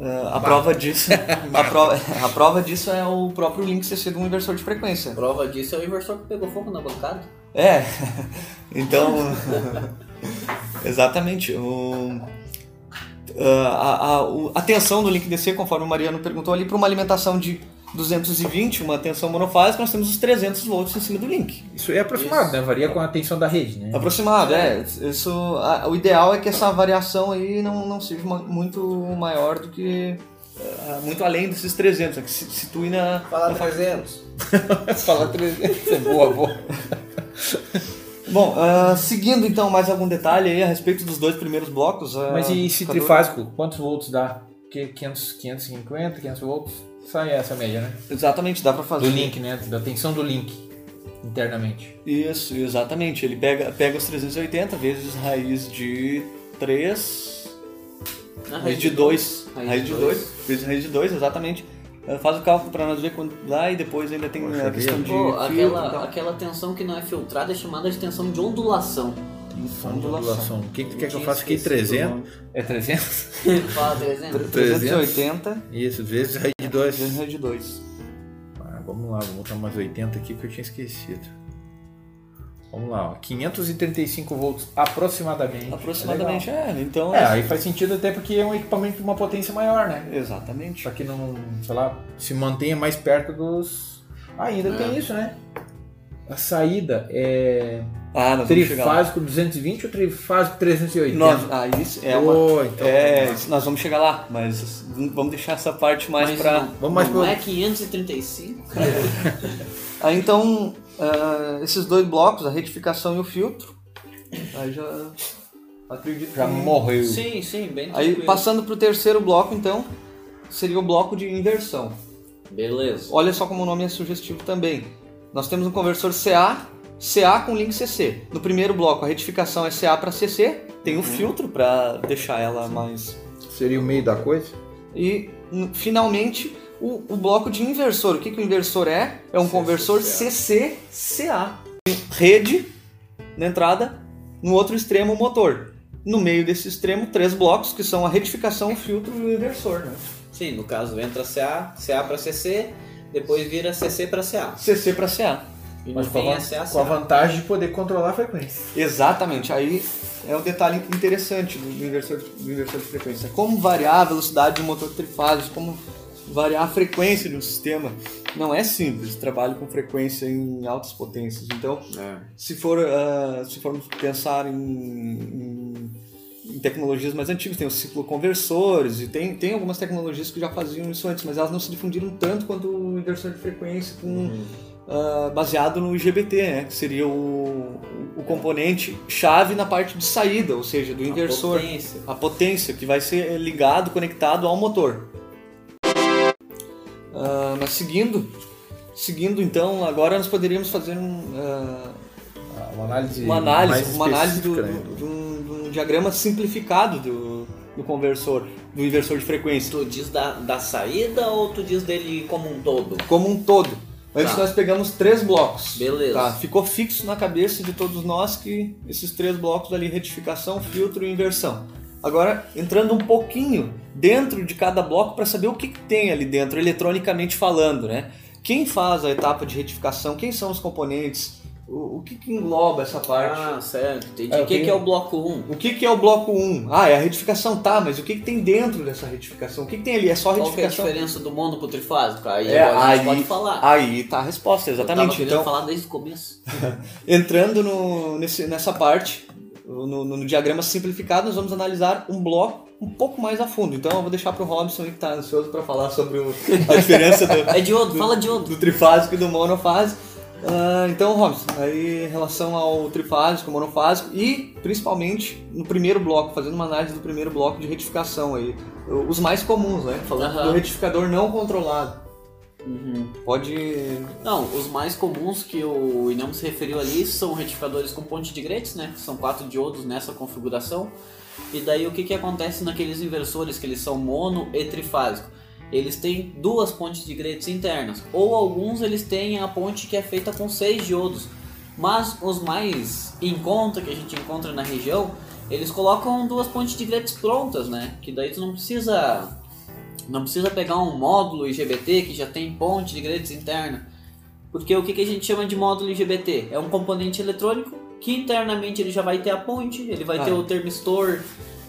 Ah, a prova disso, <laughs> a prova, a prova disso é o próprio link CC de um inversor de frequência. Prova disso é o inversor que pegou fogo na bancada. É, <laughs> então. <laughs> exatamente. O, a, a, o- a tensão do link DC, conforme o Mariano perguntou ali, para uma alimentação de 220, uma tensão monofásica, nós temos os 300 volts em cima do link. Isso é aproximado, Isso. né? Varia com a tensão da rede, né? Aproximado, é. Isso, a- o ideal é que essa variação aí não, não seja ma- muito maior do que. ah, muito além desses 300, é que se situe na. Fala na faixa- 300. Fala 300. boa, boa. Bom, ah, seguindo então mais algum detalhe aí a respeito dos dois primeiros blocos. ah, Mas e esse cada- trifásico, quantos volts dá? Que 500, 550, 500 volts? Sai essa média, né? Exatamente, dá pra fazer. Do link, né? Da tensão do link internamente. Isso, exatamente. Ele pega, pega os 380 vezes raiz de 3, Na raiz de 2, Raiz raiz de de dois. 2, vezes raiz de 2, exatamente. faz o cálculo para nós ver quanto dá e depois ainda tem Poxa a questão vida. de Pô, aquela, aquela tensão que não é filtrada é chamada de tensão de ondulação. Ondulação. O que, que tu quer que eu faça aqui? esquecido 300? É 300? <laughs> Fala 300. 380 Isso, vezes raiz de 2. vezes de 2. Ah, vamos lá, vou botar umas 80 aqui que eu tinha esquecido. Vamos lá, ó. 535 volts aproximadamente. Aproximadamente, Legal. é. Então, É, aí faz sentido até porque é um equipamento de uma potência maior, né? exatamente. Só que não, sei lá, se mantenha mais perto dos. Ah, ainda É. tem isso, né? A saída é Ah, nós vamos trifásico 220 ou trifásico 380? Nós, ah, isso é uma. Oh, então, é, isso nós vamos chegar lá, mas vamos deixar essa parte mais Mas pra. não, Vamos mais não pro- é 535? <laughs> Aí então, ah, esses dois blocos, a retificação e o filtro, aí já acredito Já que- morreu. Sim, sim, bem Aí tranquilo. passando pro terceiro bloco, então, seria o bloco de inversão. Beleza. Olha só como o nome é sugestivo também. Nós temos um conversor CA, CA com link CC. No primeiro bloco, a retificação é CA para CC, tem o filtro para deixar ela mais. Seria o meio da coisa? E finalmente o, o bloco de inversor. O que, que o inversor é? É um conversor CC CA. Rede na entrada, no outro extremo o motor. No meio desse extremo, três blocos que são a retificação, o filtro e o inversor. Né? Sim, no caso entra CA, CA para CC, depois vira CC para CA. CC para CA. E Mas com a, CA, com a vantagem de poder controlar a frequência. Exatamente, aí é um detalhe interessante do do inversor, do inversor de frequência. Como variar a velocidade de um motor trifásico, como variar a frequência de um sistema. Não é simples, trabalho com frequência em altas potências. Então, É. se for ah, se formos pensar em, em- em tecnologias mais antigas, tem os cicloconversores e tem, tem algumas tecnologias que já faziam isso antes, mas elas não se difundiram tanto quanto o inversor de frequência com ah, baseado no IGBT, né? Que seria o, o componente chave na parte de saída, ou seja, do inversor, potência. a potência que vai ser ligado, conectado ao motor. Ah, mas seguindo, seguindo então, agora nós poderíamos fazer um, Ah, Uma análise, uma análise, mais uma análise do, né? do- de, um, de um diagrama simplificado do, do conversor, do inversor de frequência, Tu diz da, da saída ou tu diz dele como um todo? como um todo. Antes Tá. nós pegamos três blocos. Beleza. Tá, ficou fixo na cabeça de todos nós que esses três blocos ali, retificação, filtro e inversão. Agora, entrando um pouquinho dentro de cada bloco para saber o que, que tem ali dentro, eletronicamente falando, né? Quem faz a etapa de retificação, quem são os componentes, o, o que, que engloba essa parte. Ah, certo. Entendi. É, o que, tem- que é o bloco 1? O que, que é o bloco 1? Ah, é a retificação, tá, mas o que, que tem dentro dessa retificação? O que, que tem ali? É só Qual que é a retificação? diferença do mono pro trifásico? Aí É, agora a gente aí- pode falar. Aí tá a resposta, Eu exatamente. querendo Então, falar desde o começo. <laughs> entrando no, nesse, nessa parte, no, no- no diagrama simplificado, nós vamos analisar um bloco um pouco mais a fundo. Então eu vou deixar pro Robson aí que tá ansioso para falar sobre o- a diferença do, <laughs> É diodo, fala diodo. do trifásico e do monofásico. Ah, então, Robson, aí em relação ao trifásico, monofásico e principalmente no primeiro bloco, fazendo uma análise do primeiro bloco de retificação aí, os mais comuns, né? Falando Aham. do retificador não controlado. Uhum. Pode. Não, os mais comuns que o Inam se referiu ali são retificadores com ponte de Gretz, né? São quatro diodos nessa configuração. E daí o que, que acontece naqueles inversores que eles são mono e trifásico? Eles têm duas pontes de Gretz internas, ou alguns eles têm a ponte que é feita com seis diodos. Mas os mais em conta que a gente encontra na região, eles colocam duas pontes de Gretz prontas, né? Que daí tu não precisa não precisa pegar um módulo IGBT que já tem ponte de Gretz interna. Porque o que, que a gente chama de módulo IGBT? É um componente eletrônico que internamente ele já vai ter a ponte, ele vai Ah. ter o termistor.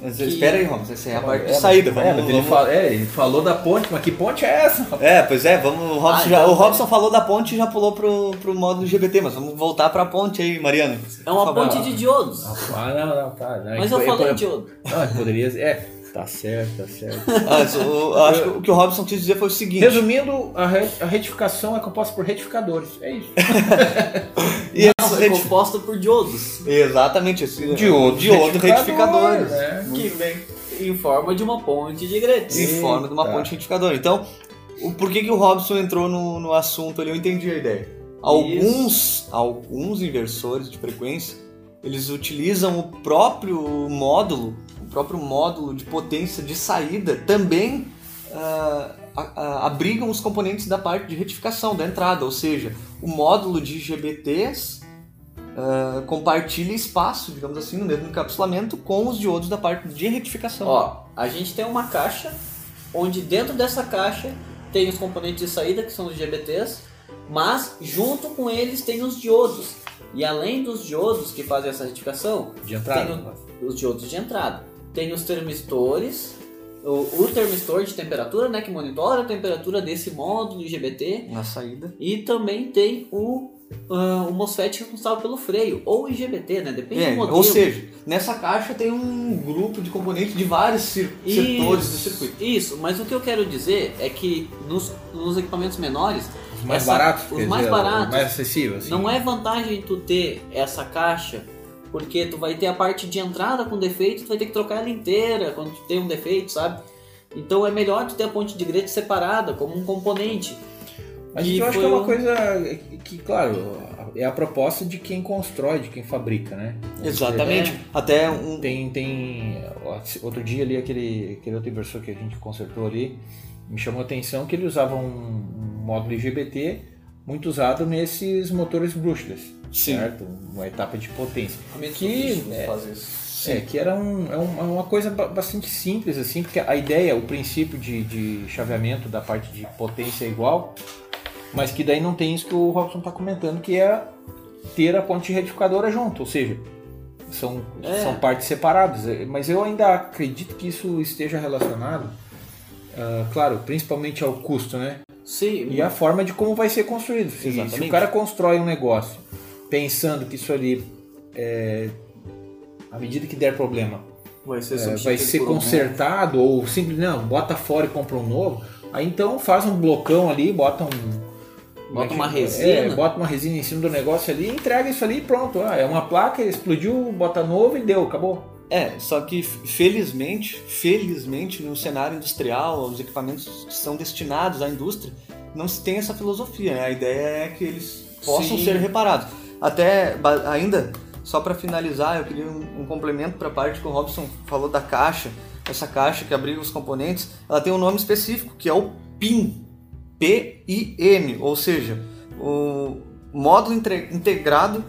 Mas Que- espera aí, Robson, essa é a parte de É, saída. é, Vamos, ele, vamos- fala- é, ele falou da ponte, mas que ponte é essa? É, pois é, vamos. O Robson, Ah, já- então- o Robson falou da ponte e já pulou pro, pro módulo GBT, mas vamos voltar pra ponte aí, Mariano. É uma ponte de diodos. Ah, não, não, tá. Não, Mas eu é- falei é- diodo. Não, poderia. É, tá certo, tá certo. Ah, mas o- acho que o que o Robson quis dizer foi o seguinte. Resumindo, a, re- a retificação é composta por retificadores. É isso. <laughs> E Não, reti- composto por diodos. Exatamente, esse Diodo diodo retificador. retificador, né? Que vem Em forma de uma ponte de Gretz. em forma de uma ponte retificador. Então, o, por que, que o Robson entrou no, no assunto ali? Eu entendi a ideia. Alguns, alguns inversores de frequência, eles utilizam o próprio módulo, próprio módulo de potência de saída também a- abrigam os componentes da parte de retificação, da entrada, ou seja, o módulo de GBTs ah, compartilha espaço, digamos assim, no mesmo encapsulamento com os diodos da parte de retificação. Ó, a gente tem uma caixa, onde dentro dessa caixa tem os componentes de saída, que são os GBTs, mas junto com eles tem os diodos. E além dos diodos que fazem essa retificação, De entrada. tem o- os diodos de entrada. Tem os termistores, o, o termistor de temperatura, né, que monitora a temperatura desse módulo IGBT. Na saída. E também tem o, ah, o MOSFET responsável pelo freio, ou IGBT, né? Depende É, do modelo. ou seja, nessa caixa tem um grupo de componentes de vários cir- setores do circuito. Isso, mas o que eu quero dizer é que nos, nos equipamentos menores, Os mais essa- baratos, os mais dizer, baratos, os mais acessíveis. Assim. não é vantagem tu ter essa caixa, porque tu vai ter a parte de entrada com defeito, tu vai ter que trocar ela inteira quando tu tem um defeito, sabe? Então é melhor tu ter a ponte de grade separada, como um componente. Mas E eu acho que é uma um- coisa que, claro, é a proposta de quem constrói, de quem fabrica, né? Exatamente. É. Até um. Tem, tem. Outro dia ali, aquele, aquele outro inversor que a gente consertou ali, me chamou a atenção que ele usava um, um módulo IGBT muito usado nesses motores brushless, Sim. certo? Uma etapa de potência. Que Que, é, faz isso. é, que era um, é um- é uma coisa ba- bastante simples, assim, porque a ideia, o princípio de, de chaveamento da parte de potência é igual, mas que daí não tem isso que o Robson está comentando, que é ter a ponte retificadora junto, ou seja, são, É. são partes separadas. É, Mas eu ainda acredito que isso esteja relacionado, ah, claro, principalmente ao custo, né? Sim, E a forma de como vai ser construído. Se, o cara constrói um negócio pensando que isso ali, é, à medida que der problema, vai ser, é, vai ser um consertado ou simplesmente não, bota fora e compra um novo, aí então faz um blocão ali, bota um. Bota uma é, resina. bota uma resina em cima do negócio ali, entrega isso ali e pronto. Ah, é uma placa, explodiu, bota novo e deu, acabou. É, só que felizmente, felizmente no cenário industrial, os equipamentos que são destinados à indústria, não se tem essa filosofia, né? A ideia é que eles possam Sim. ser reparados. Até ainda, só para finalizar, eu queria um, um complemento para a parte que o Robson falou da caixa. Essa caixa que abriga os componentes, ela tem um nome específico, que é o PIN. P-I-N, ou seja, o módulo integrado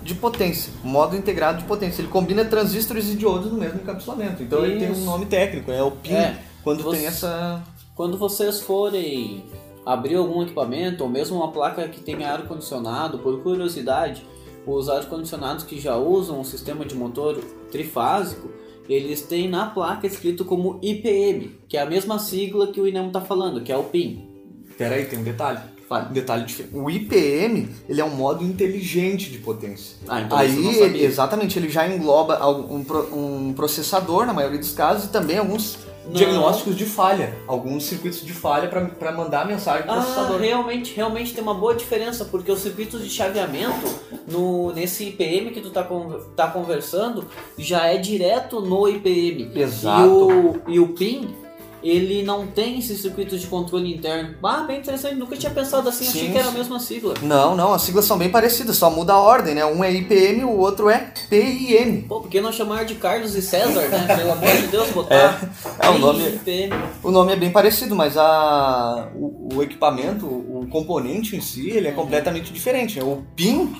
de potência. Módulo integrado de potência. Ele combina transistores e diodos no mesmo encapsulamento. Então ele tem um Isso. nome técnico, é o PIN. É, quando você- tem essa. Quando vocês forem abrir algum equipamento, ou mesmo uma placa que tenha ar-condicionado, por curiosidade, os ar-condicionados que já usam um sistema de motor trifásico, eles têm na placa escrito como IPM, que é a mesma sigla que o INEM está falando, que é o PIN. Pera aí, tem um detalhe. Um detalhe diferente. O IPM, ele é um modo inteligente de potência. Ah, então Aí, sabia. exatamente, ele já engloba um, um processador, na maioria dos casos, e também alguns Não. diagnósticos de falha. Alguns circuitos de falha para mandar mensagem pro Ah, processador. realmente, realmente tem uma boa diferença, porque os circuitos de chaveamento no, nesse IPM que tu tá, con- tá conversando já é direto no IPM. Exato. E o, e o PIN, ele não tem esses circuitos de controle interno. Ah, bem interessante, nunca tinha pensado assim, achei Sim, que era a mesma sigla. Não, não, as siglas são bem parecidas, só muda a ordem, né? Um é IPM, o outro é PIM. Pô, por que não chamar de Carlos e César, né? Pelo amor de Deus, botar é o PIN, nome- IPM. O nome é bem parecido, mas a, o, o equipamento, o componente em si, ele é Uhum. completamente diferente. né? O PIN,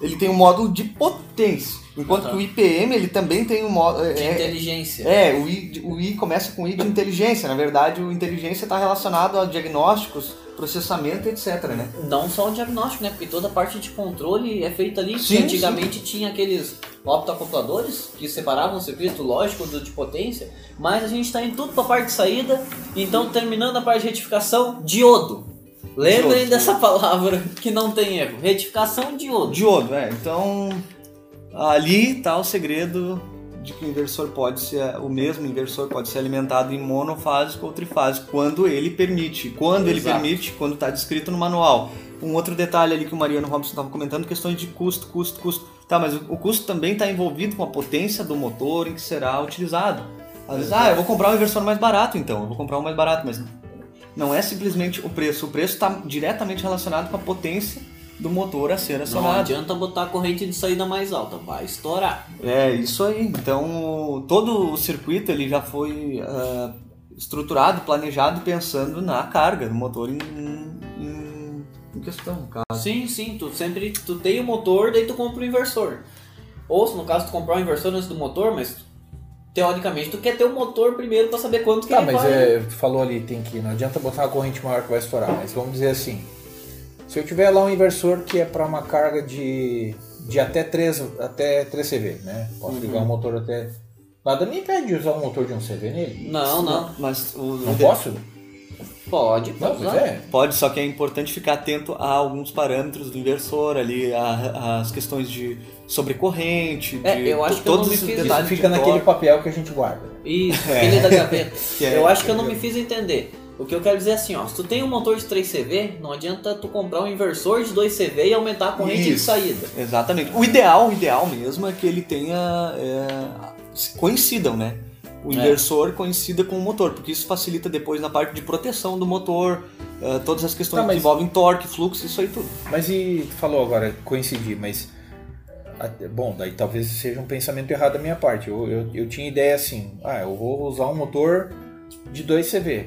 ele tem um módulo de potência, enquanto Aham. que o IPM, ele também tem um módulo... De É, inteligência. é, o I, o I começa com I de inteligência. Na verdade, o inteligência está relacionado a diagnósticos, processamento, etc, né? Não só o diagnóstico, né? Porque toda a parte de controle é feita ali. Sim, antigamente tinha aqueles optoacopladores que separavam o circuito lógico do de potência, mas a gente está indo tudo para a parte de saída. Então, terminando a parte de retificação, diodo. Lembrem Diodo. dessa palavra que não tem erro. Retificação diodo. Diodo, é. Então, ali está o segredo de que o inversor pode ser, o mesmo inversor pode ser alimentado em monofásico ou trifásico, quando ele permite. Quando ele Exato. permite, quando está descrito no manual. Um outro detalhe ali que o Mariano Robson estava comentando, questões de custo, custo, custo. Tá, mas o o custo também está envolvido com a potência do motor em que será utilizado. Às vezes, ah, eu vou comprar um inversor mais barato então, eu vou comprar um mais barato, mas não é simplesmente o preço. O preço está diretamente relacionado com a potência do motor a ser Não acionado. adianta botar a corrente de saída mais alta, vai estourar. É, isso aí. Então, todo o circuito ele já foi ah, estruturado, planejado, pensando na carga, no motor em, em, em questão, caso. Sim, sim, tu sempre tu tem o motor, daí tu compra o inversor. Ou se no caso tu comprar o inversor antes do motor, mas teoricamente tu quer ter o motor primeiro pra saber quanto que Tá, ele mas vai. é, tu falou ali, tem que. Não adianta botar uma corrente maior que vai estourar, mas vamos dizer assim. Se eu tiver lá um inversor que é para uma carga de, de até 3, até 3 CV, né? Posso Uhum. ligar um motor até. Nada me impede de usar um motor de 1 CV nele. Não, não. Mas o, Não posso? Pode, Não, pode usar. é. Pode, só que é importante ficar atento a alguns parâmetros do inversor ali, as questões de sobrecorrente, É, de eu acho que eu não todos os fiz- Isso detalhes fica de naquele papel que a gente guarda. Isso, aquele da gaveta. <laughs> É- eu acho que eu não me fiz entender. O que eu quero dizer é assim, ó, se tu tem um motor de 3CV, não adianta tu comprar um inversor de 2CV e aumentar a corrente de Isso. saída. Exatamente. O ideal, o ideal mesmo é que ele tenha. É, coincidam, né? O É. inversor coincida com o motor, porque isso facilita depois na parte de proteção do motor, é, todas as questões Tá, mas- que envolvem torque, fluxo, isso aí tudo. Mas e tu falou agora, coincidir, mas. Bom, daí talvez seja um pensamento errado da minha parte. Eu, eu, eu tinha ideia assim, ah, eu vou usar um motor de 2 CV.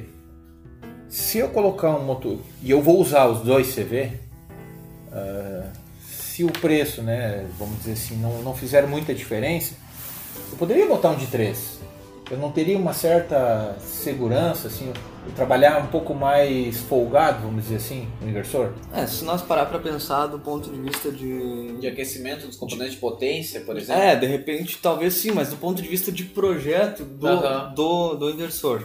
Se eu colocar um motor e eu vou usar os dois CV, ah, se o preço, né, vamos dizer assim, não, não fizer muita diferença, eu poderia botar um de 3. Eu não teria uma certa segurança, assim, trabalhar um pouco mais folgado, vamos dizer assim, no inversor. É, se nós parar pra pensar do ponto de vista de. De aquecimento dos componentes de potência, por exemplo. É, de repente, talvez sim, mas do ponto de vista de projeto do, do, do inversor.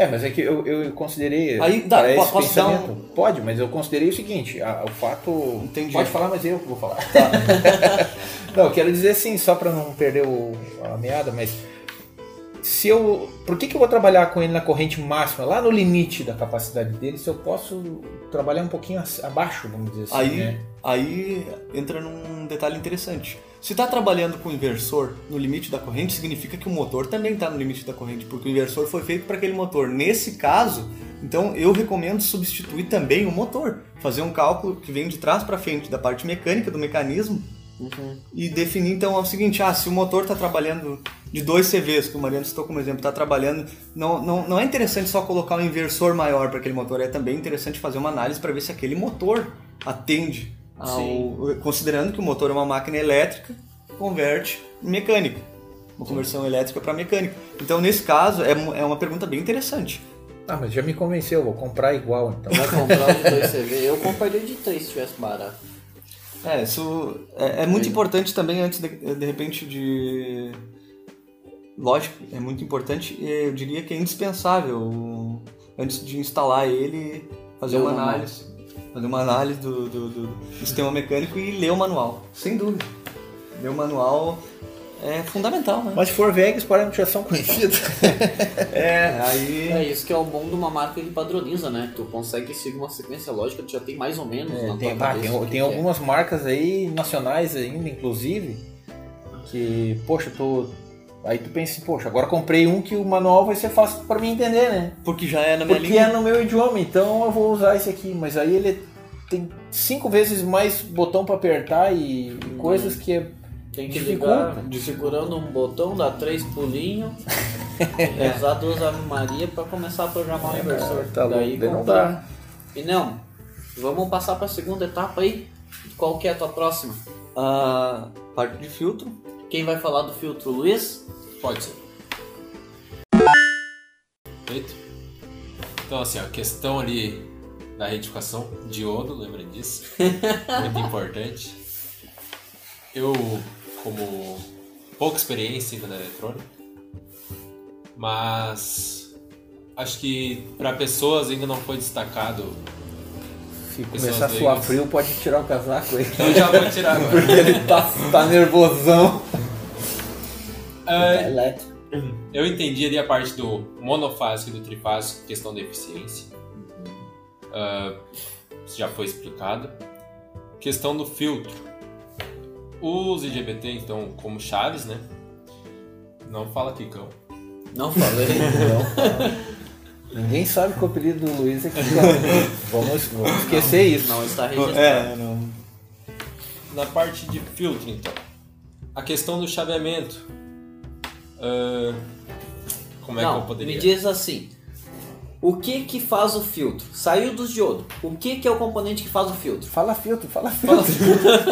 É, mas é que eu, eu considerei. Aí, dá, esse posso dar um-. Pode, mas eu considerei o seguinte: a- o fato. Entendi. Pode falar, mas eu que vou falar. <laughs> não, eu quero dizer assim, só para não perder o- a meada, mas. Se eu. Por que, que eu vou trabalhar com ele na corrente máxima, lá no limite da capacidade dele, se eu posso trabalhar um pouquinho abaixo, vamos dizer assim, Aí, né? aí entra num detalhe interessante. Se está trabalhando com o inversor no limite da corrente, significa que o motor também está no limite da corrente, porque o inversor foi feito para aquele motor. Nesse caso, então eu recomendo substituir também o motor, fazer um cálculo que vem de trás para frente da parte mecânica do mecanismo e definir então é o seguinte: ah, se o motor está trabalhando de dois CVs, que o Mariano citou como exemplo, está trabalhando, não, não, não é interessante só colocar um inversor maior para aquele motor, é também interessante fazer uma análise para ver se aquele motor atende ao, considerando que o motor é uma máquina elétrica, converte em mecânica. Uma conversão elétrica para mecânica. Então, nesse caso, é, é uma pergunta bem interessante. Ah, mas já me convenceu, vou comprar igual então. Vai comprar o de 2CV. Eu compraria de 3 se tivesse barato. É, isso é, é muito importante também antes de, de repente de lógico, é muito importante, e eu diria que é indispensável antes de instalar ele fazer o uma manual. análise, fazer uma análise do, do- do sistema mecânico e ler o manual, sem dúvida. Ler o manual é fundamental, né? Mas se for VEG, os parâmetros já são conhecidos. <laughs> É, aí É isso que é o bom de uma marca que padroniza, né? Tu consegue seguir uma sequência lógica, tu já tem mais ou menos na É, tem, tua ah, cabeça tem, tem que é. algumas marcas aí, nacionais ainda, inclusive, que, poxa, tô. Aí tu pensa assim, poxa, agora comprei um que o manual vai ser fácil pra mim entender, né? porque já é na minha Porque língua. é no meu idioma, então eu vou usar esse aqui. Mas aí ele tem cinco vezes mais botão pra apertar e Hum. coisas que é. Tem que Dificulta. ligar segurando um botão, dar três pulinhos, e <laughs> usar duas Ave Maria pra começar a programar o inversor. Tá Daí não dá. E não, vamos passar pra segunda etapa aí. Qual que é a tua próxima? A parte de filtro. Quem vai falar do filtro, Luiz? Pode ser. Feito? Então, assim, a questão ali da retificação, diodo, lembra disso? <laughs> Muito importante. Eu, como pouca experiência ainda na eletrônica, mas acho que para pessoas ainda não foi destacado. Se começar a suar leigas. frio, pode tirar o casaco aí. Então já vou tirar agora. <laughs> Porque ele tá, tá nervosão. Elétrico. Eu entendi ali a parte do monofásico e do trifásico, questão da eficiência. Ah, isso já foi explicado. Questão do filtro. Os IGBT, então, como chaves, né? Não fala Kikão. Não falei. <laughs> <laughs> Ninguém sabe que o apelido do Luiz é Kikão. <laughs> vamos, vamos esquecer isso. Não está registrado. É, não. Na parte de filtro, então. A questão do chaveamento. Ah, como é que eu não, poderia... me diz assim. O que que faz o filtro? Saiu dos diodo. O que que é o componente que faz o filtro? Fala filtro, fala filtro.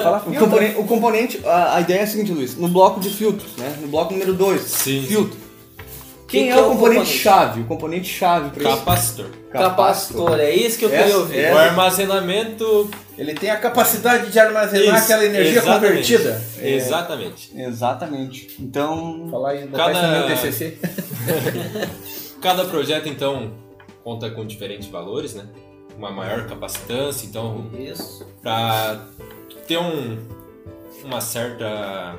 Fala O filtro. componente, o componente- a, a ideia é a seguinte, Luiz. No bloco de filtros, né? No bloco número 2, Sim, filtro. Que Quem que é, é o o componente componente? chave? O componente chave para Capacitor. Capacitor. É isso que eu queria ouvir. é- O armazenamento. Ele tem a capacidade de armazenar Isso, aquela energia exatamente. convertida. Exatamente. Exatamente. Então, Falar aí, Cada- meu TCC. <laughs> Cada projeto, então, conta com diferentes valores, né? Uma maior capacitância, então, Isso. para ter um, uma certa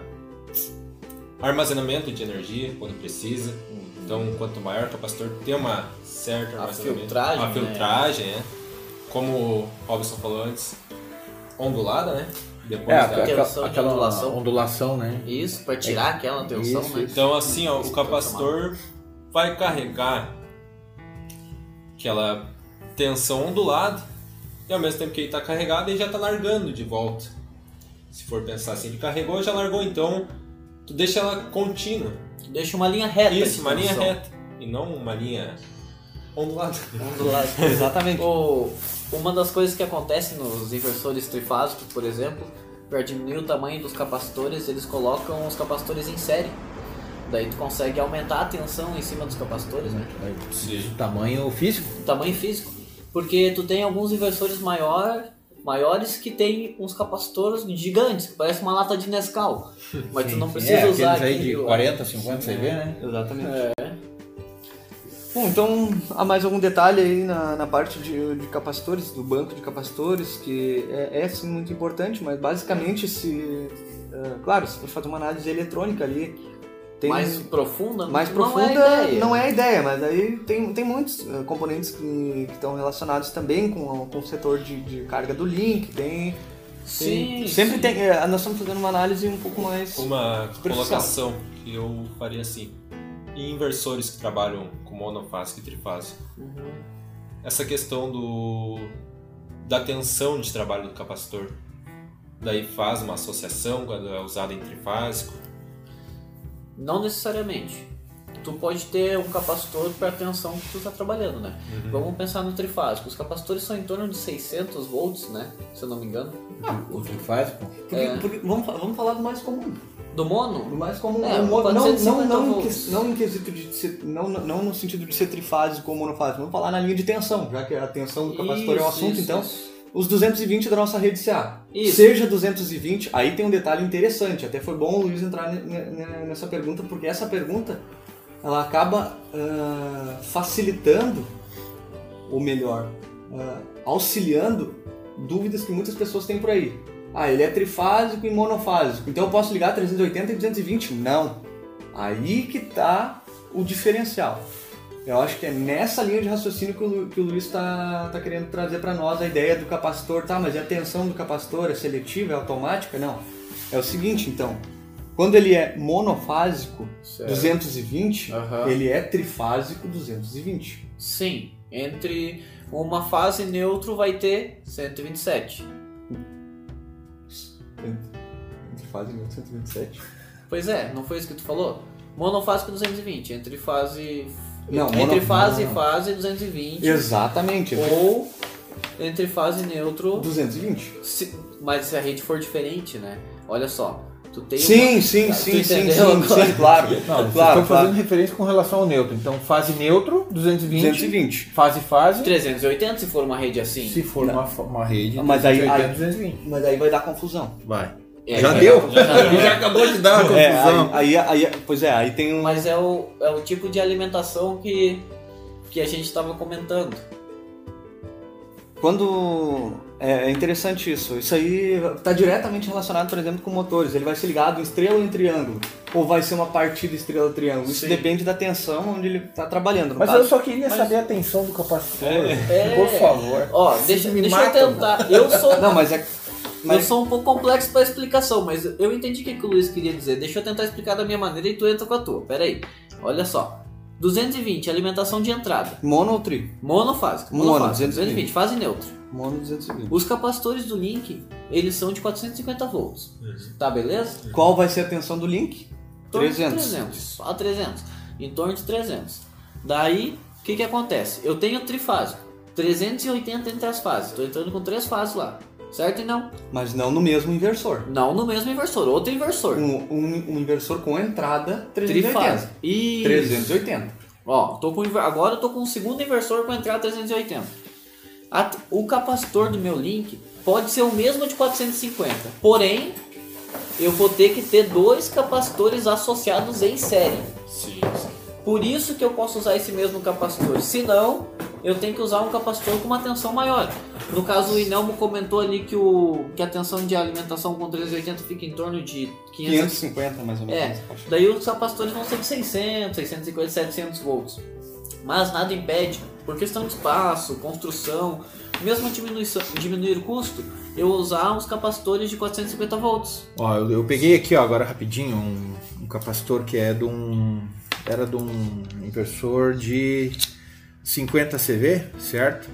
armazenamento de energia quando precisa. Então, quanto maior o capacitor, tem uma certa A armazenamento. filtragem, A né? filtragem, é. Como o Robson falou antes, ondulada, né? Depois É, da- aquela, Tensão de aquela ondulação. ondulação, né? Isso, para tirar aquela tensão, Isso, né? Então, assim, ó, o capacitor vai carregar aquela tensão ondulada e ao mesmo tempo que ele está carregado, ele já está largando de volta. Se for pensar assim, ele carregou, já largou, então tu deixa ela contínua. Deixa uma linha reta. Isso, uma linha tensão. reta e não uma linha ondulada. Ondulada. <laughs> exatamente. O- uma das coisas que acontece nos inversores trifásicos, por exemplo, para diminuir o tamanho dos capacitores, eles colocam os capacitores em série. Daí tu consegue aumentar a tensão em cima dos capacitores, né? De tamanho físico. O tamanho físico. Porque tu tem alguns inversores maior, maiores que tem uns capacitores gigantes, que parece uma lata de Nescau. <laughs> Mas tu não precisa é, usar aí de 40, 50 CV, né? Exatamente. É. Bom, então há mais algum detalhe aí na, na parte de, de capacitores, do banco de capacitores, que é, é sim muito importante, mas basicamente se. é, claro, se for fazer uma análise eletrônica ali, tem. mais profunda, mais não profunda é a ideia. não é a ideia, mas aí tem, tem muitos eh, componentes que, que estão relacionados também com, com o setor de, de carga do link, tem, Sim, tem- sempre sim. tem, eh, nós estamos fazendo uma análise um pouco mais Uma colocação que eu faria assim. Em inversores que trabalham com monofásico e trifásico, Uhum. essa questão do da tensão de trabalho do capacitor. Daí faz uma associação quando é usado em trifásico. Não necessariamente. Tu pode ter um capacitor para a tensão que tu está trabalhando, né? Vamos pensar no trifásico. Os capacitores são em torno de 600 volts, né? Se eu não me engano. O trifásico. Porque- É. porque- vamos, vamos falar do mais comum. Do mono? Do mais comum. É, o mo- não, não, 450 não, em que- não em quesito de ser, não, não no sentido de ser trifásico ou monofásico. Vamos falar na linha de tensão, já que a tensão do capacitor é o Isso, assunto, isso, então. isso. Os 220 da nossa rede CA. Isso. Seja 220, aí tem um detalhe interessante. Até foi bom o Luiz entrar ne- ne- nessa pergunta, porque essa pergunta ela acaba ah, facilitando, ou melhor, ah, auxiliando dúvidas que muitas pessoas têm por aí. Ah, ele é trifásico e monofásico, então eu posso ligar 380 e 220? Não. Aí que tá o diferencial. Eu acho que é nessa linha de raciocínio que o, Lu- que o Luiz está tá querendo trazer para nós a ideia do capacitor. Tá, mas a tensão do capacitor é seletiva, é automática? Não. É o seguinte, então. Quando ele é monofásico, Certo. 220, Aham. ele é trifásico, 220. Sim. Entre uma fase neutro vai ter 127. Trifásico, 127. Pois é, não foi isso que tu falou? Monofásico 220. Entre fase. Não, entre mono- fase e fase 220. Exatamente. Ou entre fase neutro. 220. se- mas se a rede for diferente, né? Olha só. Tu tem Sim, uma- sim, <laughs> Tu sim, sim, sim, sim, claro. Não, claro, fazendo referência com relação ao neutro. Então, fase neutro, 220. 220. Fase fase. 380 se for uma rede assim. Se for uma, uma rede, Mas aí- 280, aí- 220. Mas aí vai dar confusão. Vai. É, Já é, deu? já deu. <laughs> Já acabou de dar a É, confusão. aí, aí, aí- pois é, aí tem um. Mas é o, é o tipo de alimentação que, que a gente estava comentando. Quando. É é interessante isso. Isso aí está diretamente relacionado, por exemplo, com motores. Ele vai ser ligado em estrela ou em triângulo? Ou vai ser uma partida estrela-triângulo? Isso depende da tensão onde ele está trabalhando. Mas caso. eu só queria Mas- saber a tensão do capacitor. É. Por favor. Ó, deixa, me deixa eu matam. tentar. Eu sou, Não, mas é. Eu Mas, sou um pouco complexo para explicação, mas eu entendi o que, que o Luiz queria dizer. Deixa eu tentar explicar da minha maneira e tu entra com a tua. Pera aí. Olha só. 220, alimentação de entrada. mono ou tri? Monofásico. Mono, monofásico. 220. 220, fase neutra. Mono 220. Os capacitores do link, eles são de 450 volts. Tá, beleza? Qual vai ser a tensão do link? Em torno de 300. 300. A 300. Em torno de 300. Daí, o que que acontece? Eu tenho trifásico, 380 entre as fases, estou entrando com três fases lá, certo e não? Mas não no mesmo inversor. Não no mesmo inversor, outro inversor. Um, um- um inversor com entrada 380. Trifase. Isso. 380. Ó, tô com, agora eu tô com o segundo inversor com entrada 380. A- o capacitor do meu link pode ser o mesmo de 450, porém eu vou ter que ter dois capacitores associados em série. Sim, Por isso que eu posso usar esse mesmo capacitor. Se não, eu tenho que usar um capacitor com uma tensão maior. No caso, o Inelmo comentou ali que, o, que a tensão de alimentação com 380 fica em torno de 500 550 mais ou menos. é, daí os capacitores vão ser de 600, 650, 700 volts. Mas nada impede, por questão de espaço, construção, mesmo diminuição, diminuir o custo, eu usar uns capacitores de 450 volts. Ó, eu, eu peguei aqui ó, agora rapidinho um, um capacitor que é de um. Era de um inversor de 50 CV, certo?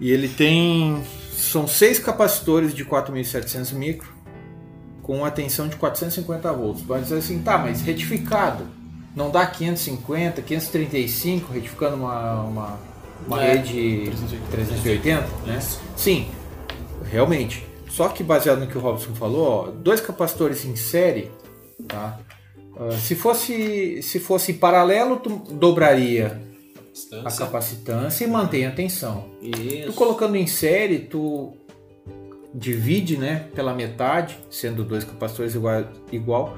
E ele tem. São seis capacitores de 4700 micro com a tensão de 450 volts. Pode dizer assim, tá, mas retificado. Não dá 550, 535, retificando uma, uma, uma É. rede 380, né? Sim, realmente. Só que baseado no que o Robson falou, ó, dois capacitores em série, tá? Ah, se fosse se fosse paralelo, tu dobraria a distância. capacitância e mantém a tensão. Tu Isso. colocando em série, tu divide, né, pela metade, sendo dois capacitores igual, igual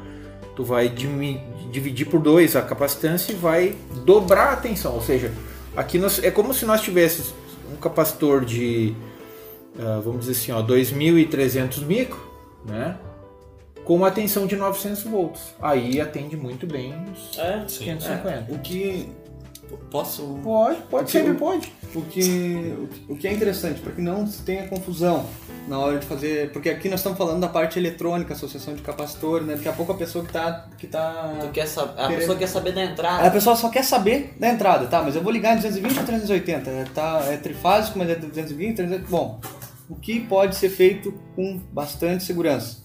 tu vai dividir por dois a capacitância e vai dobrar a tensão. Ou seja, aqui nós, é como se nós tivéssemos um capacitor de, ah, vamos dizer assim, ó, 2.300 micro, né, com uma tensão de 900 volts. Aí atende muito bem os É, Sim. 550. O que. Posso. Pode, pode, O que sempre pode. O que, o que é interessante, para que não se tenha confusão na hora de fazer. Porque aqui nós estamos falando da parte eletrônica, associação de capacitor, né? Daqui a pouco a pessoa que tá. Que tá Tu quer sab- a Querendo- pessoa quer saber da a entrada. pessoa só quer saber da entrada, tá? Mas eu vou ligar em 220 ou 380? É, tá, é trifásico, mas é 220, 380. Bom, o que pode ser feito com bastante segurança?